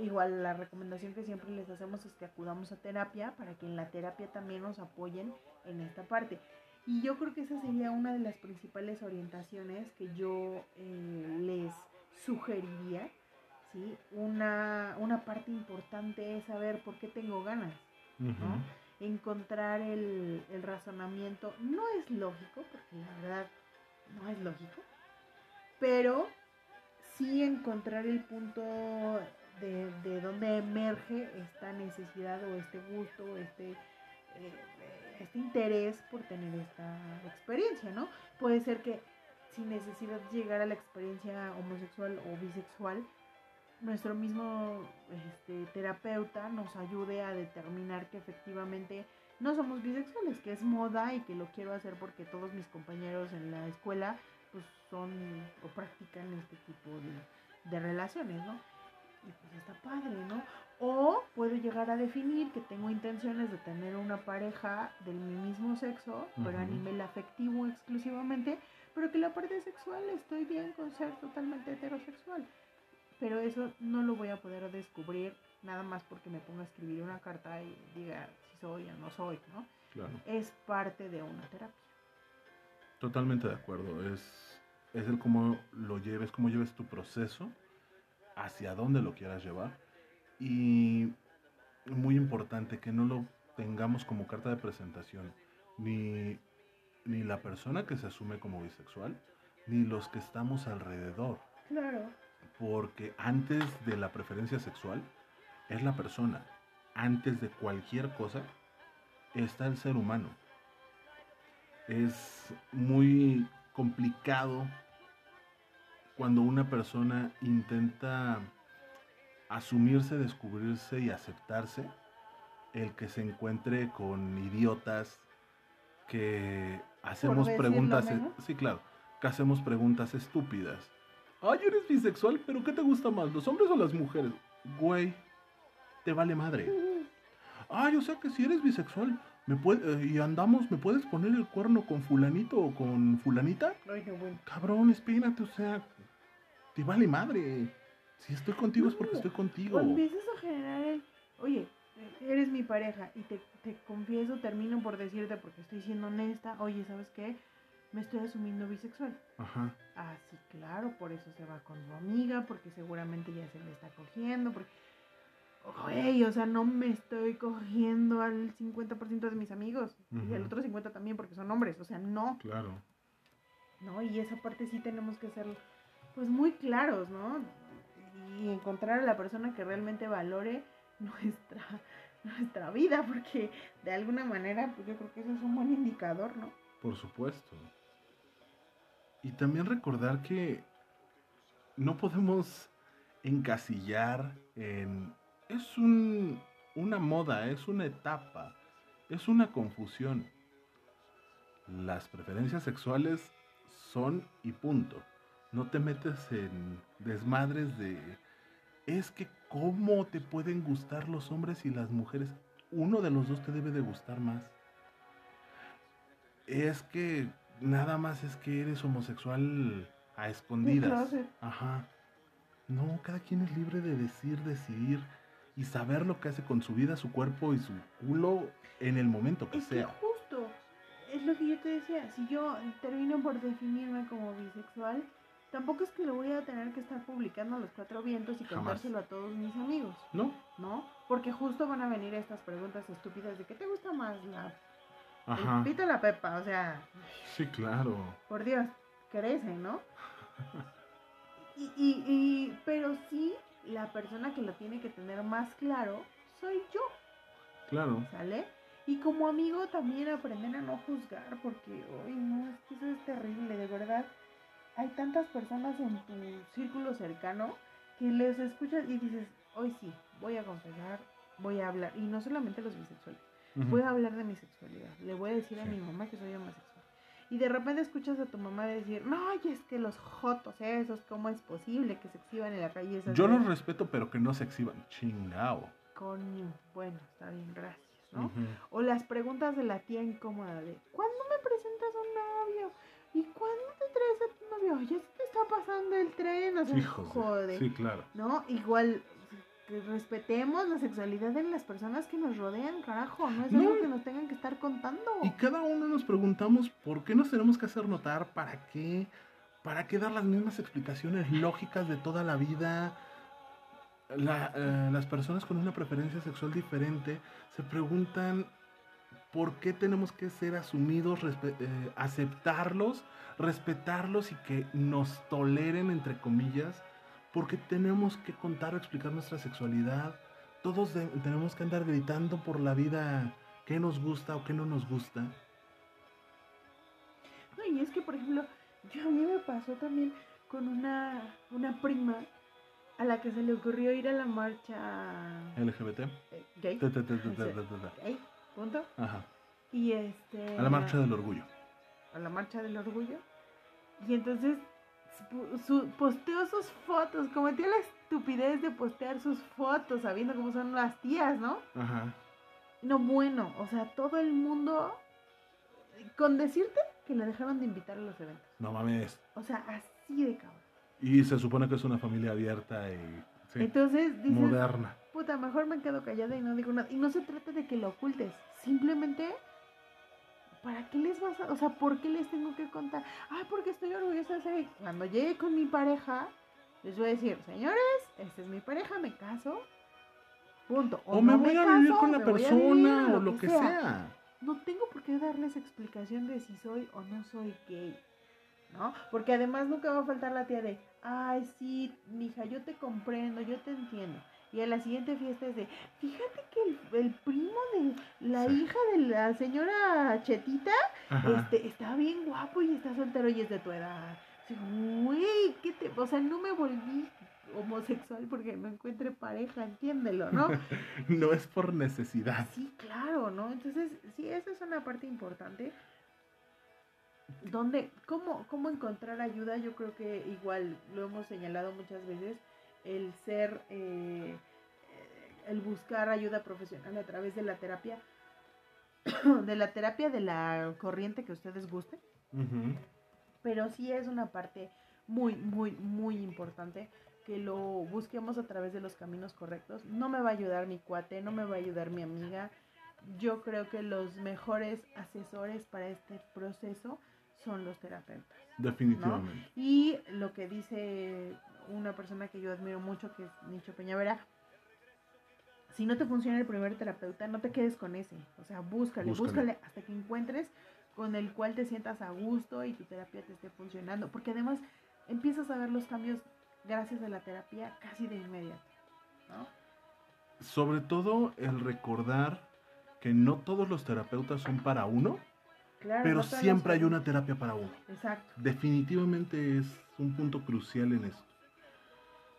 igual la recomendación que siempre les hacemos es que acudamos a terapia para que en la terapia también nos apoyen en esta parte. Y yo creo que esa sería una de las principales orientaciones que yo eh, les sugeriría. ¿sí? Una, una parte importante es saber por qué tengo ganas Ujú. encontrar el, el razonamiento. No es lógico, porque la verdad no es lógico, pero sí encontrar el punto de, de donde emerge esta necesidad o este gusto, o este, eh, este interés por tener esta experiencia, ¿no? Puede ser que sin necesidad de llegar a la experiencia homosexual o bisexual, nuestro mismo este, terapeuta nos ayude a determinar que efectivamente no somos bisexuales, que es moda y que lo quiero hacer porque todos mis compañeros en la escuela pues son o practican este tipo de, de relaciones, ¿no? Y pues está padre, ¿no? O puedo llegar a definir que tengo intenciones de tener una pareja del mi mismo sexo, pero a nivel afectivo exclusivamente, pero que la parte sexual estoy bien con ser totalmente heterosexual. Pero eso no lo voy a poder descubrir nada más porque me ponga a escribir una carta y diga si soy o no soy, ¿no? Claro. Es parte de una terapia. Totalmente de acuerdo. Es, es el cómo lo lleves, cómo lleves tu proceso, hacia dónde lo quieras llevar. Y muy importante que no lo tengamos como carta de presentación, ni, ni la persona que se asume como bisexual, ni los que estamos alrededor. Claro. Porque antes de la preferencia sexual es la persona. Antes de cualquier cosa está el ser humano. Es muy complicado cuando una persona intenta asumirse, descubrirse y aceptarse el que se encuentre con idiotas que hacemos preguntas, e- sí, claro, que hacemos preguntas estúpidas. Ay, eres bisexual, pero ¿qué te gusta más, los hombres o las mujeres? Güey, te vale madre. Ay, o sea que si eres bisexual me puede, eh, y andamos, ¿me puedes poner el cuerno con fulanito o con fulanita? No, bueno. Cabrón, espérate, o sea, te vale madre. Si estoy contigo es porque No, estoy contigo. Empiezas a generar el, oye, eres mi pareja y te, te confieso, termino por decirte porque estoy siendo honesta, oye, ¿sabes qué? Me estoy asumiendo bisexual. Ajá, Ah, sí, claro, por eso se va con su amiga, porque seguramente ya se le está cogiendo, porque... Güey, o sea, no me estoy cogiendo al 50% de mis amigos y al otro 50% también porque son hombres, o sea, no. claro. ¿no? Y esa parte sí tenemos que ser, pues, muy claros, ¿no? Y encontrar a la persona que realmente valore nuestra, nuestra vida, porque de alguna manera, pues yo creo que eso es un buen indicador, ¿no? Por supuesto. Y también recordar que no podemos encasillar en... Es un, una moda, es una etapa, es una confusión. Las preferencias sexuales son y punto. No te metes en desmadres de es que cómo te pueden gustar los hombres y las mujeres. Uno de los dos te debe de gustar más. Es que nada más es que eres homosexual a escondidas. Ajá. No, cada quien es libre de decir, decidir y saber lo que hace con su vida, su cuerpo y su culo en el momento que es sea. Que justo, es lo que yo te decía, si yo termino por definirme como bisexual, tampoco es que lo voy a tener que estar publicando a los cuatro vientos y contárselo a todos mis amigos. No. ¿No? Porque justo van a venir estas preguntas estúpidas de ¿qué te gusta más? La Ajá. pito la pepa, o sea. Sí, claro. Por Dios, crecen, ¿no? y, y, y, pero sí, la persona que lo tiene que tener más claro soy yo. Claro. ¿Sale? Y como amigo también aprender a no juzgar, porque, hoy no, es que eso es terrible, de verdad. Hay tantas personas en tu círculo cercano que les escuchas y dices, hoy sí, voy a confesar, voy a hablar. Y no solamente los bisexuales, voy a hablar de mi sexualidad. Le voy a decir a mi mamá que soy homosexual. Y de repente escuchas a tu mamá decir, no, y es que los jotos esos, ¿cómo es posible que se exhiban en la calle? Yo los respeto, pero que no se exhiban. Chingao. Coño, bueno, está bien, gracias, ¿no? O las preguntas de la tía incómoda de, ¿cuándo me presentas a un novio? ¿Y cuándo te traes a tu novio? Ya se te está pasando el tren, o sea, jode. Sí, claro. ¿No? Igual, respetemos la sexualidad de las personas que nos rodean, carajo, no es algo que nos tengan que estar contando. Y cada uno nos preguntamos por qué nos tenemos que hacer notar, para qué, para qué dar las mismas explicaciones lógicas de toda la vida. Eh, las personas con una preferencia sexual diferente se preguntan por qué tenemos que ser asumidos, eh, aceptarlos, respetarlos y que nos toleren, entre comillas, porque tenemos que contar o explicar nuestra sexualidad. Todos tenemos que andar gritando por la vida qué nos gusta o qué no nos gusta. No, y es que, por ejemplo, yo, a mí me pasó también con una, una prima a la que se le ocurrió ir a la marcha LGBT. Eh, gay. gay. Punto. Ajá. Y este. A la marcha del orgullo. A la marcha del orgullo. Y entonces su, posteó sus fotos, cometió la estupidez de postear sus fotos sabiendo cómo son las tías, ¿no? Ajá. No, bueno, o sea, todo el mundo, con decirte que le dejaron de invitar a los eventos. No mames. O sea, así de cabrón. Y se supone que es una familia abierta y... Entonces, dices, moderna. Puta, mejor me quedo callada y no digo nada. Y no se trata de que lo ocultes, simplemente ¿para qué les vas a, o sea, por qué les tengo que contar? Ay, porque estoy orgullosa de ser. Cuando llegue con mi pareja, les voy a decir, señores, esta es mi pareja, me caso. Punto. O, me voy a vivir con la persona o lo que, sea. No tengo por qué darles explicación de si soy o no soy gay. ¿No? Porque además nunca va a faltar la tía de, ay, sí, mija, yo te comprendo, yo te entiendo. Y a la siguiente fiesta es de, fíjate que el, primo de la hija de la señora Chetita este, está bien guapo y está soltero y es de tu edad. Güey, ¿qué te...? O sea, no me volví homosexual porque no encuentre pareja, entiéndelo, ¿no? no es por necesidad. Sí, claro, ¿no? Entonces, sí, esa es una parte importante. Donde, ¿cómo, ¿Cómo encontrar ayuda? Yo creo que igual lo hemos señalado muchas veces el ser, eh, el buscar ayuda profesional a través de la terapia, de la terapia de la corriente que ustedes gusten. Pero sí es una parte muy, muy, muy importante que lo busquemos a través de los caminos correctos. No me va a ayudar mi cuate, no me va a ayudar mi amiga. Yo creo que los mejores asesores para este proceso son los terapeutas. Definitivamente. Y lo que dice una persona que yo admiro mucho, que es Nicho Peñavera, si no te funciona el primer terapeuta, no te quedes con ese. O sea, búscale, búscale, hasta que encuentres con el cual te sientas a gusto y tu terapia te esté funcionando. Porque además empiezas a ver los cambios gracias a la terapia casi de inmediato. Sobre todo el recordar que no todos los terapeutas son para uno, pero siempre hay una terapia para uno. Exacto. Definitivamente es un punto crucial en esto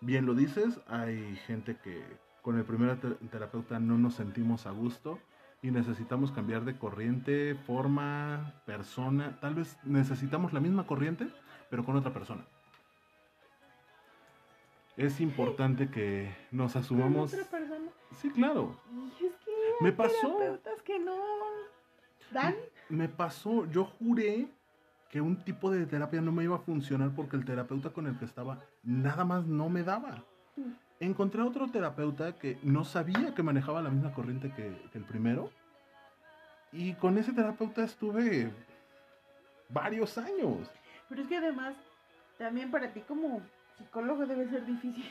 bien lo dices, hay gente que con el primer terapeuta no nos sentimos a gusto y necesitamos cambiar de corriente, forma, persona. Tal vez necesitamos la misma corriente, pero con otra persona. es importante que nos asumamos. otra persona. Sí, claro. Y es que Me pasó. terapeutas que no dan. Me pasó, yo juré que un tipo de terapia no me iba a funcionar porque el terapeuta con el que estaba nada más no me daba. Mm. Encontré otro terapeuta que no sabía que manejaba la misma corriente que, que el primero. Y con ese terapeuta estuve varios años. Pero es que además, también para ti como psicólogo debe ser difícil.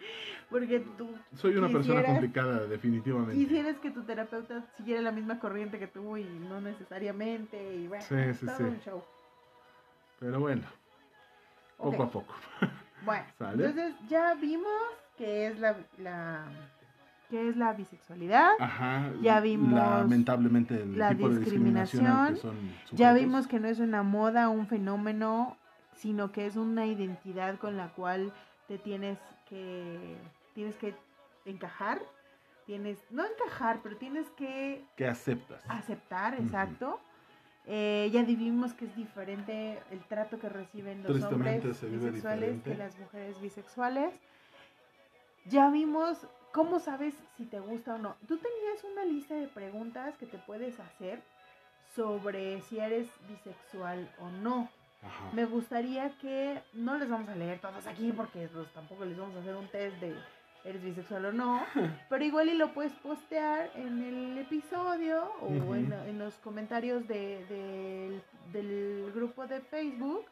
Porque tú Soy una persona complicada, definitivamente. quisieras que tu terapeuta siguiera la misma corriente que tú y no necesariamente. Y bueno, Sí, sí, todo sí. un show. Pero bueno, poco a poco. Bueno, ¿Sale? entonces ya vimos que es la, la que es la bisexualidad. Ajá. Ya vimos Lamentablemente el la tipo de discriminación que son Ya vimos que no es una moda, un fenómeno, sino que es una identidad con la cual te tienes que tienes que encajar, tienes no encajar, pero tienes que que aceptas. aceptar, exacto. Eh, ya vimos que es diferente el trato que reciben los hombres se bisexuales diferente. que las mujeres bisexuales. Ya vimos cómo sabes si te gusta o no. Tú tenías una lista de preguntas que te puedes hacer sobre si eres bisexual o no. Ajá. Me gustaría que no les vamos a leer todas aquí porque pues, tampoco les vamos a hacer un test de eres bisexual o no, pero igual y lo puedes postear en el episodio o en, en los comentarios de- del- del grupo de Facebook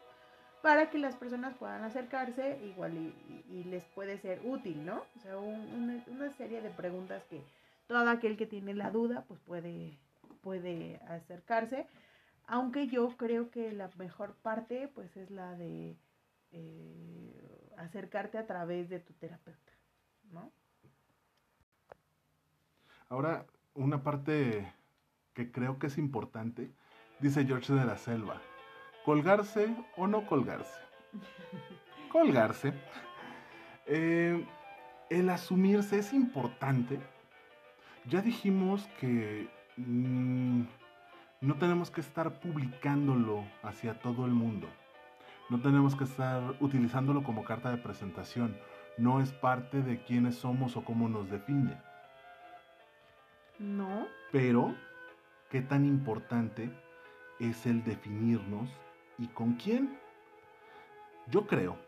para que las personas puedan acercarse igual y, y- y les puede ser útil, ¿no? O sea, un- una, una serie de preguntas que todo aquel que tiene la duda pues puede, puede acercarse. Aunque yo creo que la mejor parte pues es la de eh, acercarte a través de tu terapeuta, ¿no? Ahora, una parte que creo que es importante, dice George de la Selva, colgarse o no colgarse. Colgarse. Eh, el asumirse es importante. Ya dijimos que mm, no tenemos que estar publicándolo hacia todo el mundo. No tenemos que estar utilizándolo como carta de presentación. No es parte de quiénes somos o cómo nos define. No, Pero, ¿qué tan importante es el definirnos y con quién? Yo creo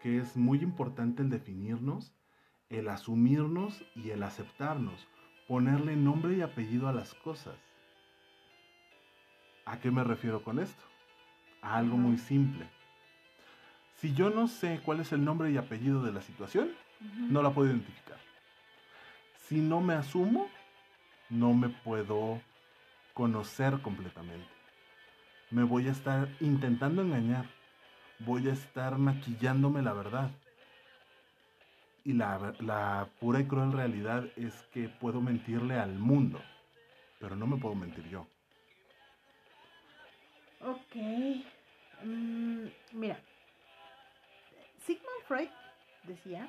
que es muy importante el definirnos, el asumirnos y el aceptarnos, ponerle nombre y apellido a las cosas. ¿A qué me refiero con esto? A algo muy simple. Si yo no sé cuál es el nombre y apellido de la situación, no la puedo identificar. Si no me asumo, no me puedo conocer completamente. Me voy a estar intentando engañar. Voy a estar maquillándome la verdad. Y la, la pura y cruel realidad es que puedo mentirle al mundo, pero no me puedo mentir yo. Ok. Freud decía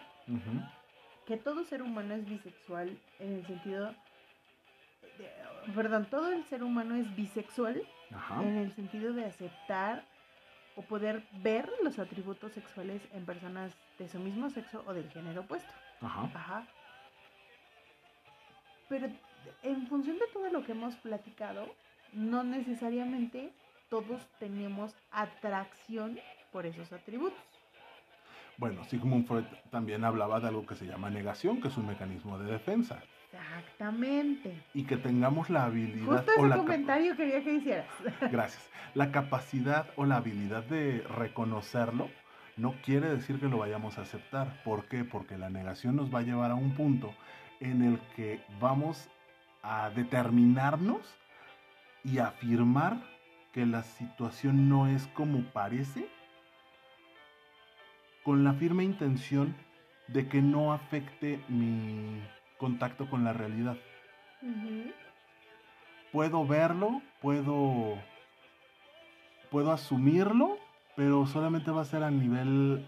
que todo ser humano es bisexual en el sentido... de- perdón, todo el ser humano es bisexual Ajá. en el sentido de aceptar o poder ver los atributos sexuales en personas de su mismo sexo o del género opuesto. Ajá. Ajá. Pero en función de todo lo que hemos platicado, no necesariamente todos tenemos atracción por esos atributos. Bueno, Sigmund Freud también hablaba de algo que se llama negación, que es un mecanismo de defensa. Exactamente. Y que tengamos la habilidad Justo o ese la comentario quería que hicieras. Gracias. La capacidad o la habilidad de reconocerlo no quiere decir que lo vayamos a aceptar. ¿Por qué? Porque la negación nos va a llevar a un punto en el que vamos a determinarnos y afirmar que la situación no es como parece con la firme intención de que no afecte mi contacto con la realidad puedo verlo, puedo, puedo asumirlo, pero solamente va a ser a nivel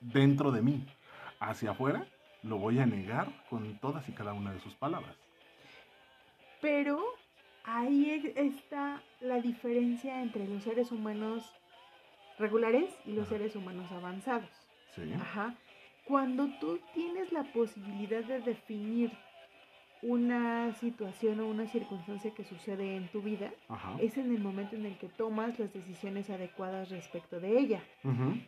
dentro de mí. Hacia afuera lo voy a negar con todas y cada una de sus palabras. Pero ahí está la diferencia entre los seres humanos regulares y los Ajá. seres humanos avanzados. Sí. Ajá. Cuando tú tienes la posibilidad de definir una situación o una circunstancia que sucede en tu vida, Ajá. es en el momento en el que tomas las decisiones adecuadas respecto de ella.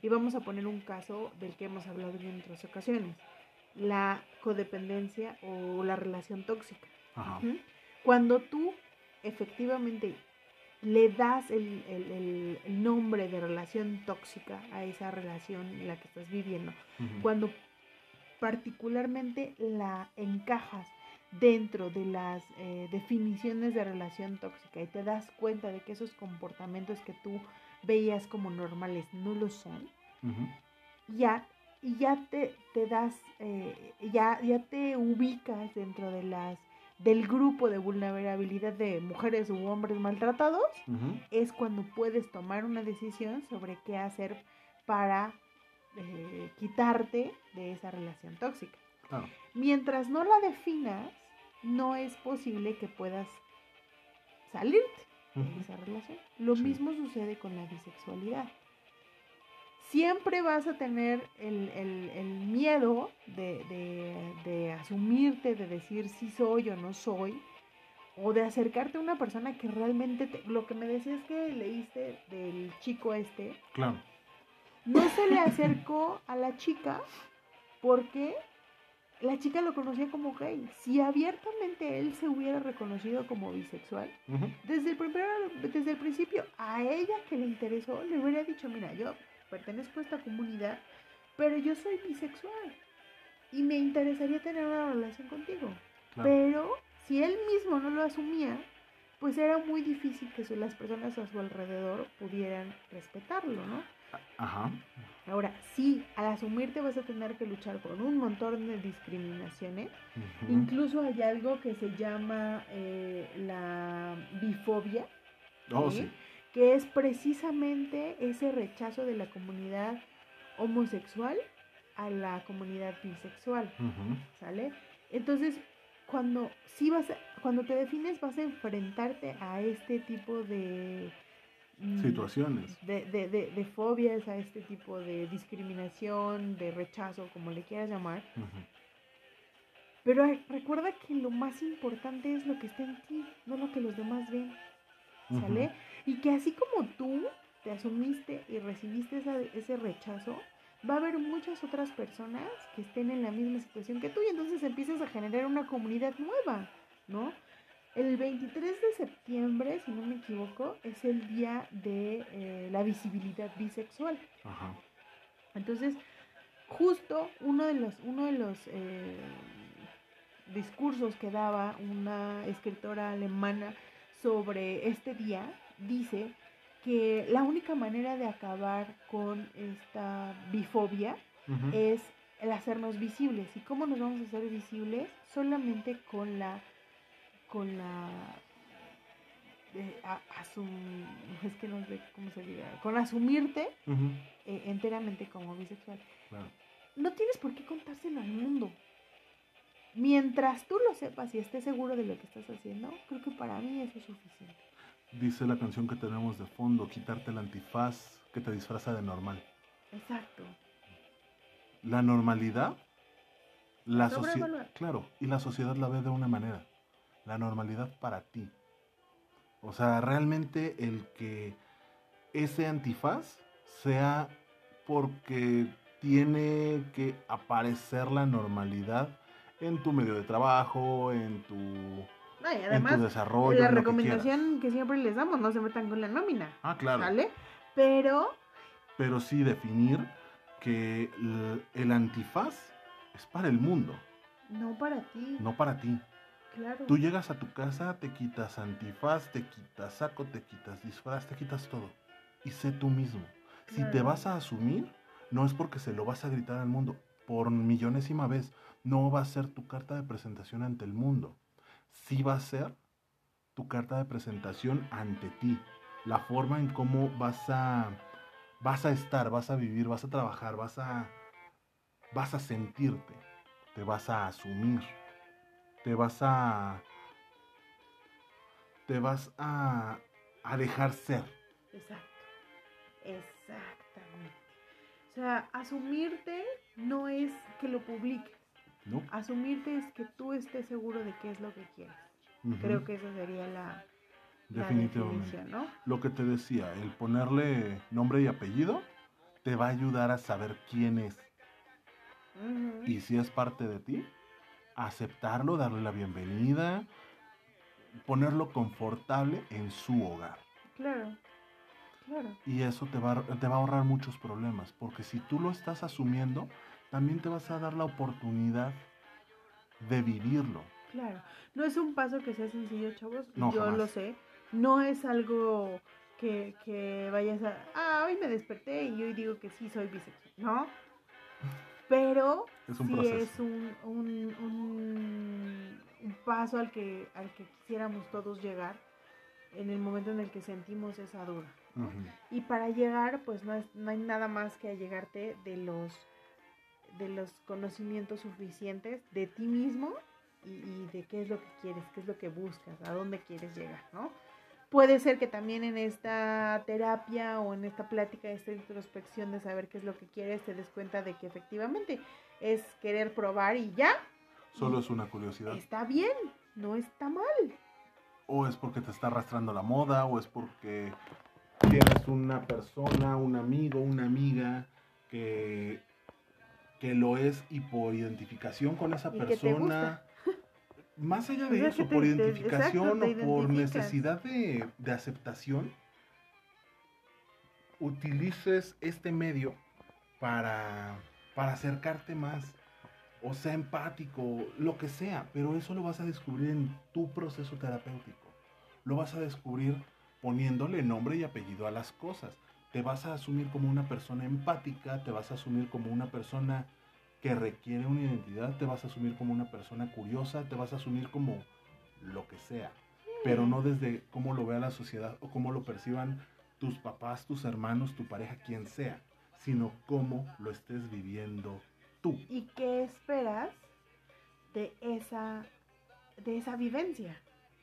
Y vamos a poner un caso del que hemos hablado en otras ocasiones, la codependencia o la relación tóxica. Ajá. Cuando tú efectivamente le das el, el- nombre de relación tóxica a esa relación en la que estás viviendo, cuando particularmente la encajas dentro de las eh, definiciones de relación tóxica y te das cuenta de que esos comportamientos que tú veías como normales no lo son, ya ya te, te das eh, ya ya te ubicas dentro de las del grupo de vulnerabilidad de mujeres u hombres maltratados es cuando puedes tomar una decisión sobre qué hacer para eh, quitarte de esa relación tóxica mientras no la definas no es posible que puedas salirte de esa relación. Lo Sí. mismo sucede con la bisexualidad. Siempre vas a tener el, el- el miedo de, de- de asumirte, de decir si soy o no soy, o de acercarte a una persona que realmente, te- lo que me decías que leíste del chico este, Claro. no se le acercó a la chica porque la chica lo conocía como gay. Si abiertamente él se hubiera reconocido como bisexual, desde el, primero, desde el principio, a ella que le interesó, le hubiera dicho, mira, yo pertenezco a esta comunidad, pero yo soy bisexual y me interesaría tener una relación contigo. Claro. Pero si él mismo no lo asumía, pues era muy difícil que las personas a su alrededor pudieran respetarlo, ¿no? Ajá. Ahora, sí, al asumirte vas a tener que luchar con un montón de discriminaciones. Incluso hay algo que se llama eh, la bifobia, Oh, ¿sí? sí. Que es precisamente ese rechazo de la comunidad homosexual a la comunidad bisexual, Ujú. ¿sale? Entonces, cuando sí vas a- cuando te defines vas a enfrentarte a este tipo de mm, Situaciones. de, de, de, de fobias, a este tipo de discriminación, de rechazo, como le quieras llamar. Pero recuerda que lo más importante es lo que está en ti, no lo que los demás ven, ¿sale? Y que así como tú te asumiste y recibiste esa- ese rechazo, va a haber muchas otras personas que estén en la misma situación que tú y entonces empiezas a generar una comunidad nueva, ¿no? El 23 de septiembre, si no me equivoco, es el día de eh, la visibilidad bisexual. Ajá. Entonces, justo uno de los, uno de los eh, discursos que daba una escritora alemana sobre este día dice que la única manera de acabar con esta bifobia es el hacernos visibles. ¿Y cómo nos vamos a hacer visibles? Solamente con la con la eh, a- asum- es que no sé cómo se diga, con asumirte eh, enteramente como bisexual. Claro. No tienes por qué contárselo al mundo. Mientras tú lo sepas y estés seguro de lo que estás haciendo, creo que para mí eso es suficiente. Dice la canción que tenemos de fondo, quitarte el antifaz que te disfraza de normal. Exacto. La normalidad, la sociedad, claro, y la sociedad la ve de una manera. La normalidad para ti. O sea, realmente el que ese antifaz sea porque tiene que aparecer la normalidad en tu medio de trabajo, en tu, No, y en tu además, desarrollo. la que recomendación que, siempre les damos, no se metan con la nómina. Ah, claro. ¿Sale? Pero, pero sí definir que el, el antifaz es para el mundo, no para ti. no para ti. Claro. Tú llegas a tu casa, te quitas antifaz, te quitas saco, te quitas disfraz, te quitas todo. Y sé tú mismo. Si te vas a asumir, no es porque se lo vas a gritar al mundo. Por millonésima vez, no va a ser tu carta de presentación ante el mundo. Sí va a ser tu carta de presentación ante ti. La forma en cómo vas a, vas a estar, vas a vivir, vas a trabajar, vas a, vas a sentirte. Te vas a asumir te vas a te vas a, a dejar ser Exacto. Exactamente. O sea, asumirte no es que lo publiques. ¿No? Asumirte es que tú estés seguro de qué es lo que quieres. Creo que esa sería la, Definitivamente. definición, ¿no? Lo que te decía, el ponerle nombre y apellido te va a ayudar a saber quién es. Y si es parte de ti, aceptarlo, darle la bienvenida, ponerlo confortable en su hogar. Claro, claro. Y eso te va, a- te va a ahorrar muchos problemas, porque si tú lo estás asumiendo, también te vas a dar la oportunidad de vivirlo. Claro, no es un paso que sea sencillo, chavos. No, Yo jamás. lo sé. No es algo que, que vayas a. Ah, hoy me desperté y hoy digo que sí soy bisexual. No. Pero Es un sí proceso. es un, un, un- un paso al que, al que quisiéramos todos llegar en el momento en el que sentimos esa duda. Y para llegar, pues no, es, no hay nada más que llegarte de los, de los conocimientos suficientes de ti mismo y, y de qué es lo que quieres, qué es lo que buscas, a dónde quieres llegar, ¿no? Puede ser que también en esta terapia o en esta plática, esta introspección de saber qué es lo que quieres, te des cuenta de que efectivamente es querer probar y ya, Solo es una curiosidad. está bien, no está mal. O es porque te está arrastrando la moda, o es porque tienes una persona, un amigo, una amiga que, que lo es y por identificación con esa persona. Más allá O de sea, eso, te- por identificación exacto, o por necesidad de, de aceptación, utilices este medio para, para acercarte más, o sea empático, lo que sea, pero eso lo vas a descubrir en tu proceso terapéutico. Lo vas a descubrir poniéndole nombre y apellido a las cosas. Te vas a asumir como una persona empática, te vas a asumir como una persona que requiere una identidad, te vas a asumir como una persona curiosa, te vas a asumir como lo que sea, pero no desde cómo lo vea la sociedad o cómo lo perciban tus papás, tus hermanos, tu pareja, quien sea, sino cómo lo estés viviendo tú. ¿Y qué esperas de esa, de esa vivencia?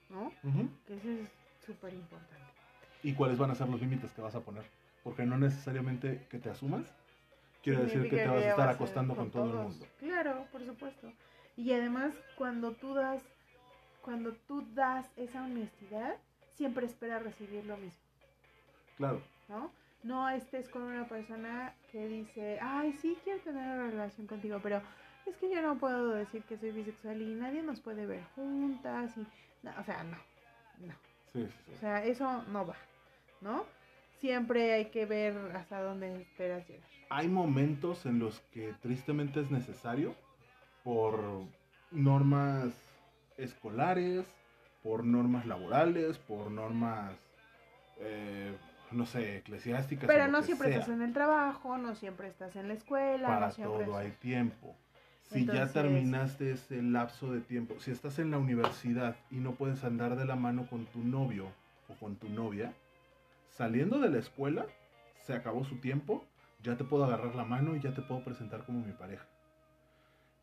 ¿No? Que eso es súper importante. ¿Y cuáles van a ser los límites que vas a poner? Porque no necesariamente que te asumas, quiere decir que te vas a estar acostando con todo el mundo. Claro, por supuesto. Y además, cuando tú das, cuando tú das esa honestidad, siempre esperas recibir lo mismo, Claro, ¿no? No estés con una persona que dice, ay, sí, quiero tener una relación contigo, pero es que yo no puedo decir que soy bisexual y nadie nos puede ver juntas y, no, o sea, no, no. sí, sí, sí. O sea, eso no va, ¿no? Siempre hay que ver hasta dónde esperas llegar. Hay momentos en los que tristemente es necesario por normas escolares, por normas laborales, por normas, eh, no sé, eclesiásticas. Pero no siempre sea. estás en el trabajo, no siempre estás en la escuela, Para no siempre todo hay tiempo. Si ya terminaste ese lapso de tiempo, si estás en la universidad y no puedes andar de la mano con tu novio o con tu novia, saliendo de la escuela, se acabó su tiempo, ya te puedo agarrar la mano y ya te puedo presentar como mi pareja.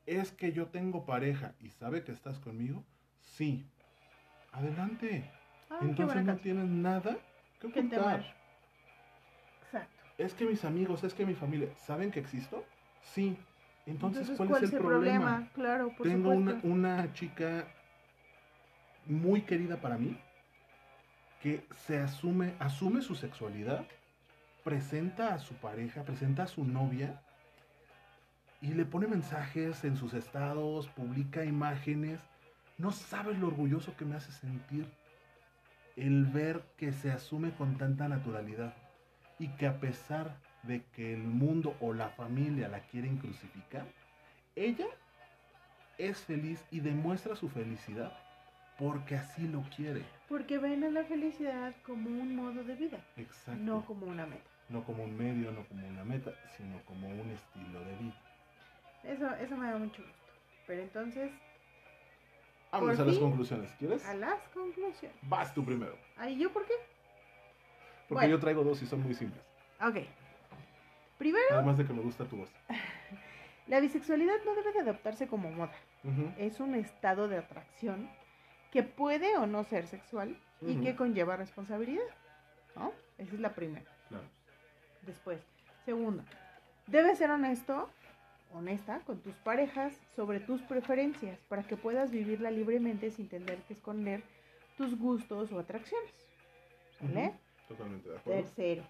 ¿Es que yo tengo pareja y sabe que estás conmigo? Sí. Adelante. Entonces no tienes nada que ocultar. Exacto. Es que mis amigos, es que mi familia, ¿saben que existo? Sí. Entonces, Entonces, ¿cuál, es el problema? Claro, por Tengo una chica muy querida para mí que se asume, asume su sexualidad, presenta a su pareja, presenta a su novia y le pone mensajes en sus estados, publica imágenes. No sabes lo orgulloso que me hace sentir el ver que se asume con tanta naturalidad y que a pesar de que el mundo o la familia la quieren crucificar, ella es feliz y demuestra su felicidad porque así lo quiere. Porque ven a la felicidad como un modo de vida, Exacto. no como una meta. No como un medio, no como una meta, sino como un estilo de vida. Eso, eso me da mucho gusto. Pero entonces, Vamos a las conclusiones, ¿quieres? a las conclusiones. Vas tú primero. ¿Ahí yo por qué? Porque Bueno. yo traigo dos y son muy simples. Ok. Primero, Además de que me gusta tu voz. la bisexualidad no debe de adoptarse como moda. Es un estado de atracción que puede o no ser sexual y que conlleva responsabilidad. ¿No? Esa es la primera. Claro. Después, segunda, Debes ser honesto, honesta con tus parejas sobre tus preferencias para que puedas vivirla libremente sin tener que esconder tus gustos o atracciones. ¿Vale? Totalmente de acuerdo. Tercero,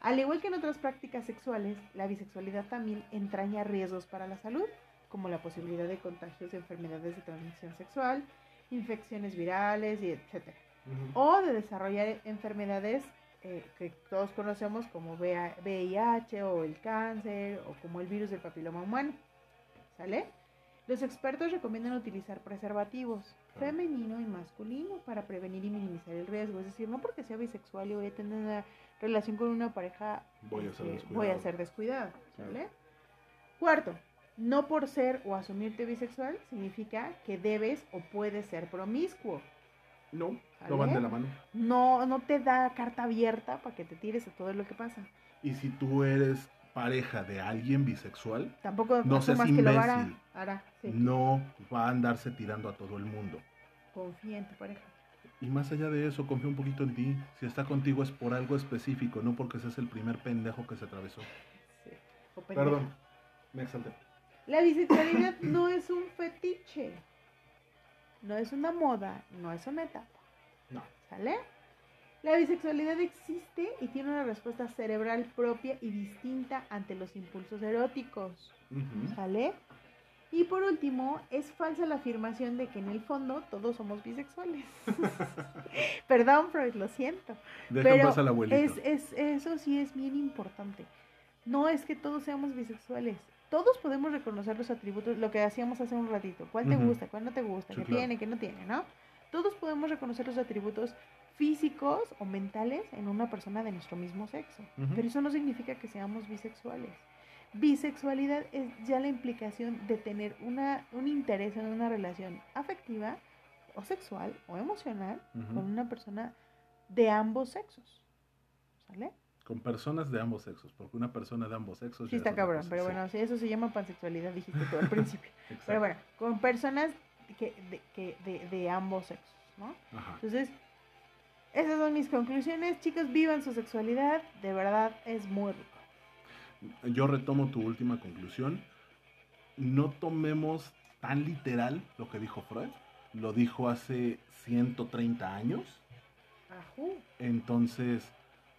al igual que en otras prácticas sexuales, la bisexualidad también entraña riesgos para la salud, como la posibilidad de contagios de enfermedades de transmisión sexual, infecciones virales y etcétera, o de desarrollar enfermedades eh, que todos conocemos como VIH o el cáncer o como el virus del papiloma humano. ¿Sale? Los expertos recomiendan utilizar preservativos femenino y masculino para prevenir y minimizar el riesgo. Es decir, no porque sea bisexual y voy a tener una relación con una pareja, Voy a ser este, descuidado. voy a ser descuidado. Claro. ¿Sale? Cuarto, no por ser o asumirte bisexual significa que debes o puedes ser promiscuo. No, ¿Sale? no van de la mano. No, no te da carta abierta para que te tires a todo lo que pasa. Y si tú eres pareja de alguien bisexual, Tampoco No seas asumas que lo hará. imbécil. hará, sí. no va a andarse tirando a todo el mundo. Confía en tu pareja. Y más allá de eso, confía un poquito en ti. Si está contigo es por algo específico, no porque seas el primer pendejo que se atravesó. Sí. O pendeja. Perdón, me exalté. La bisexualidad no es un fetiche. No es una moda, no es una etapa. No. ¿Sale? La bisexualidad existe y tiene una respuesta cerebral propia y distinta ante los impulsos eróticos. ¿Sale? Y por último, es falsa la afirmación de que en el fondo todos somos bisexuales. Perdón, Freud, lo siento. Deja Pero paz al abuelito. es, es, eso sí es bien importante. No es que todos seamos bisexuales. Todos podemos reconocer los atributos, lo que hacíamos hace un ratito. ¿Cuál te gusta? ¿Cuál no te gusta? Sí, ¿Qué claro. tiene? ¿Qué no tiene? ¿No? Todos podemos reconocer los atributos físicos o mentales en una persona de nuestro mismo sexo. Pero eso no significa que seamos bisexuales. Bisexualidad es ya la implicación de tener una, un interés en una relación afectiva o sexual o emocional con una persona de ambos sexos. ¿Sale? Con personas de ambos sexos, porque una persona de ambos sexos. Sí, está cabrón, cosa, pero sí. bueno, eso se llama pansexualidad, dijiste tú al principio. Pero bueno, con personas que, de, que, de, de ambos sexos, ¿no? Ajá. Entonces, esas son mis conclusiones. Chicos, vivan su sexualidad, de verdad es muy rico. Yo retomo tu última conclusión. No tomemos tan literal lo que dijo Freud. Lo dijo hace 130 años. Ajú. Entonces,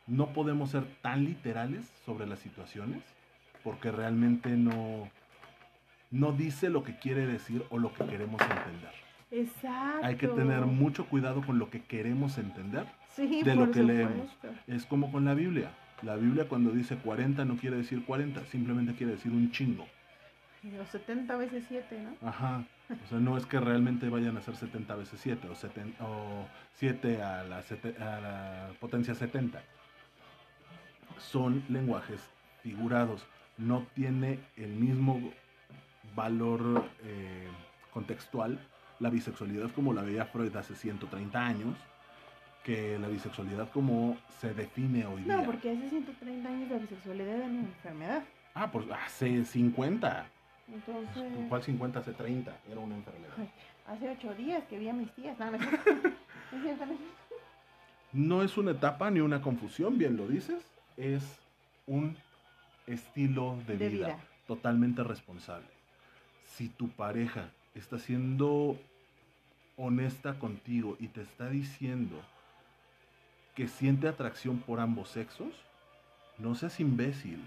no podemos ser tan literales sobre las situaciones porque realmente no, no dice lo que quiere decir o lo que queremos entender. Exacto. Hay que tener mucho cuidado con lo que queremos entender. sí, de lo que leemos. supuesto. Es como con la Biblia. La Biblia cuando dice 40 no quiere decir 40, simplemente quiere decir un chingo. Los 70 veces 7, ¿no? Ajá. O sea, no es que realmente vayan a ser 70 veces 7 o, 70 o 7 a la, sete- a la potencia 70. Son lenguajes figurados. No tiene el mismo valor eh, contextual la bisexualidad como la veía Freud hace 130 años que la bisexualidad como se define hoy día. No, porque hace 130 años la bisexualidad era una enfermedad. Ah, pues hace 50. Entonces, ¿Cuál 50? Hace 30. Era una enfermedad. Ay, hace 8 días que vi a mis tías. No, no es. No. No una etapa ni una confusión, bien lo dices. Es un estilo de, De vida, vida. totalmente responsable. Si tu pareja está siendo honesta contigo y te está diciendo que siente atracción por ambos sexos, no seas imbécil.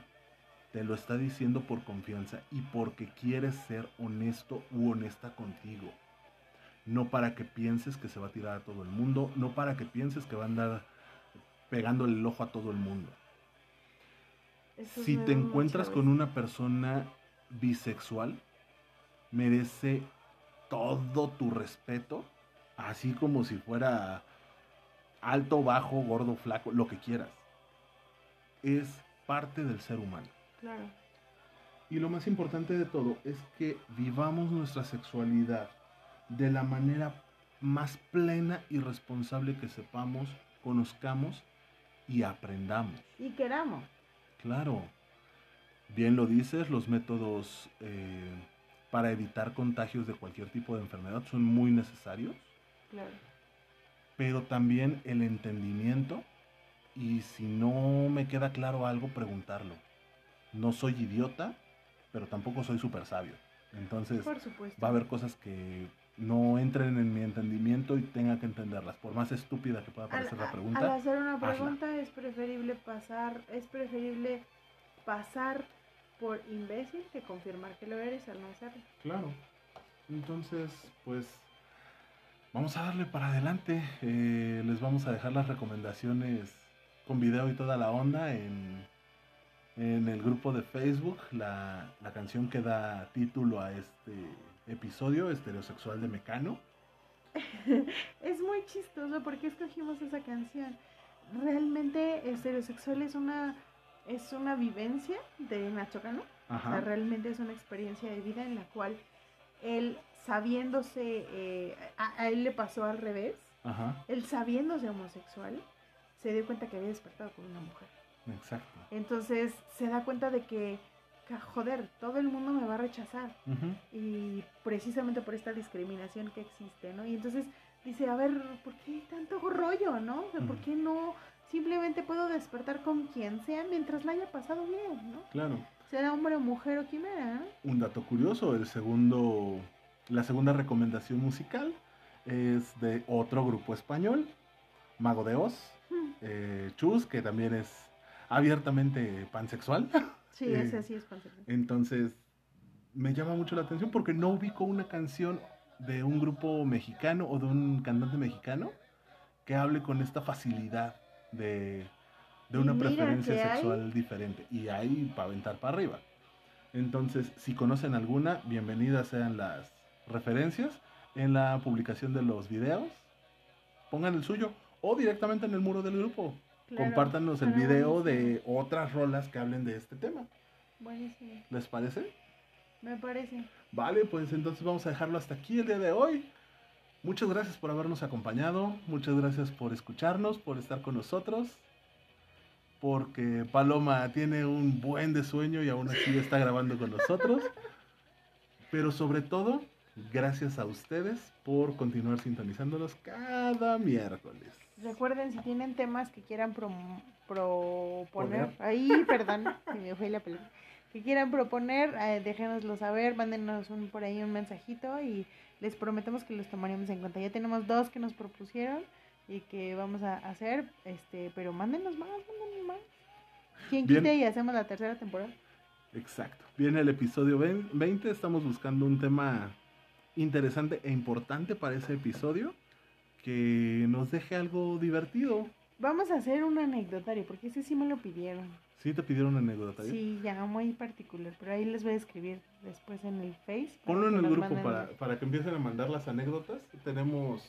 Te lo está diciendo por confianza y porque quiere ser honesto u honesta contigo. No para que pienses que se va a tirar a todo el mundo, no para que pienses que va a andar pegándole el ojo a todo el mundo. Eso Si te encuentras con una persona bisexual, merece todo tu respeto, así como si fuera alto, bajo, gordo, flaco, lo que quieras. Es parte del ser humano. Claro. Y lo más importante de todo es que vivamos nuestra sexualidad de la manera más plena y responsable que sepamos, conozcamos y aprendamos. Y queramos. Claro, bien lo dices, los métodos eh, para evitar contagios de cualquier tipo de enfermedad son muy necesarios, Claro. pero también el entendimiento y si no me queda claro algo, preguntarlo. no soy idiota, pero tampoco soy súper sabio. Entonces Por va a haber cosas que no entren en mi entendimiento y tenga que entenderlas. Por más estúpida que pueda Al, parecer la pregunta. al hacer una hazla. pregunta es preferible pasar, es preferible pasar por imbécil que confirmar que lo eres al no hacerlo. Claro. Entonces, pues vamos a darle para adelante. Eh, les vamos a dejar las recomendaciones con video y toda la onda en, en el grupo de Facebook. La, la canción que da título a este episodio, Estereosexual de Mecano. Es muy chistoso porque escogimos esa canción. Realmente Estereosexual es una es una vivencia de Nacho Cano. O sea, realmente es una experiencia de vida en la cual él sabiéndose, eh, a, a él le pasó al revés, Ajá. él sabiéndose homosexual, se dio cuenta que había despertado con una mujer. Exacto. Entonces se da cuenta de que, joder, todo el mundo me va a rechazar. Y precisamente por esta discriminación que existe, ¿no? Y entonces dice, a ver, ¿por qué tanto rollo, no? O sea, ¿Por qué no simplemente puedo despertar con quien sea mientras la haya pasado bien, ¿no? Claro. Sea hombre o mujer o quimera, ¿no? Un dato curioso, el segundo, la segunda recomendación musical es de otro grupo español, Mago de Oz, Hmm. eh, Chus, que también es abiertamente pansexual. Sí, Eh, ese sí es. Entonces, me llama mucho la atención porque no ubico una canción de un grupo mexicano o de un cantante mexicano que hable con esta facilidad de, de una preferencia hay- sexual diferente. Y ahí para aventar para arriba. Entonces, si conocen alguna, bienvenidas sean las referencias en la publicación de los videos. Pongan el suyo o directamente en el muro del grupo. Claro, Compártanos el video de otras rolas que hablen de este tema. Buenísimo, ¿Les parece? me parece. Vale, pues entonces vamos a dejarlo hasta aquí el día de hoy. Muchas gracias por habernos acompañado, muchas gracias por escucharnos, por estar con nosotros. Porque Paloma tiene un buen de sueño y aún así está grabando con nosotros. Pero sobre todo, gracias a ustedes por continuar sintonizándonos cada miércoles. Recuerden, si tienen temas que quieran proponer, Poner. ahí, perdón, se me fue la pelota, que quieran proponer, eh, déjenoslo saber, mándenos un, por ahí un mensajito y les prometemos que los tomaremos en cuenta. Ya tenemos dos que nos propusieron y que vamos a hacer, este, pero mándenos más, mándenos más. ¿Quién quita y hacemos la tercera temporada? Exacto. Viene el episodio 20, estamos buscando un tema interesante e importante para ese episodio que nos deje algo divertido. Vamos a hacer un anecdotario, porque ese sí me lo pidieron. ¿Sí te pidieron anécdota? ¿eh? Sí, ya muy particular, pero ahí les voy a escribir después en el Face. Ponlo en el grupo manden- para, para que empiecen a mandar las anécdotas. Tenemos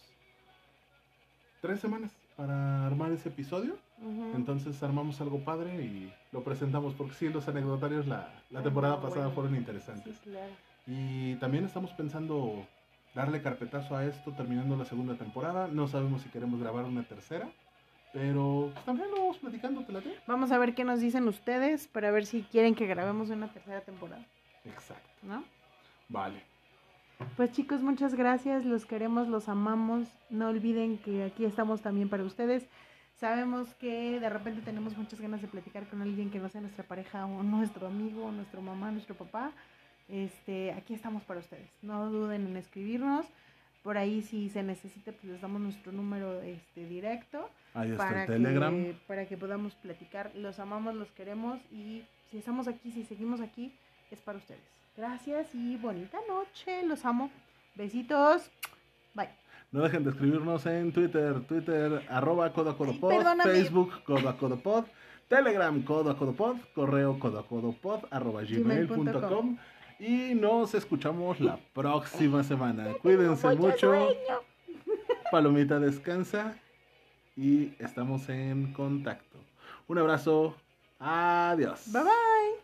tres semanas para armar ese episodio. Ujú. Entonces armamos algo padre y lo presentamos. Porque sí, los anecdotarios la, la temporada pasada bueno. fueron interesantes. Sí, claro. Y también estamos pensando darle carpetazo a esto terminando la segunda temporada. No sabemos si queremos grabar una tercera. Pero pues, también lo vamos platicando, ¿te late? Vamos a ver qué nos dicen ustedes para ver si quieren que grabemos una tercera temporada, Exacto. ¿no? Vale. Pues chicos, muchas gracias, los queremos, los amamos. No olviden que aquí estamos también para ustedes. Sabemos que de repente tenemos muchas ganas de platicar con alguien que no sea nuestra pareja o nuestro amigo, o nuestro mamá, nuestro papá. Este, aquí estamos para ustedes. No duden en escribirnos. Por ahí si se necesita, pues les damos nuestro número este directo. Ahí está para el Telegram. que, para que podamos platicar. Los amamos, los queremos y si estamos aquí, si seguimos aquí, es para ustedes. Gracias y bonita noche. Los amo. Besitos. Bye. No dejen de escribirnos en Twitter, Twitter, arroba Ay, perdóname. Facebook, codacodopod, Telegram, codacodopod, correo codacodopod, arroba gmail.com Gmail.com. y nos escuchamos la próxima semana. Cuídense Mucho. Palomita descansa y estamos en contacto. Un abrazo, adiós. Bye bye.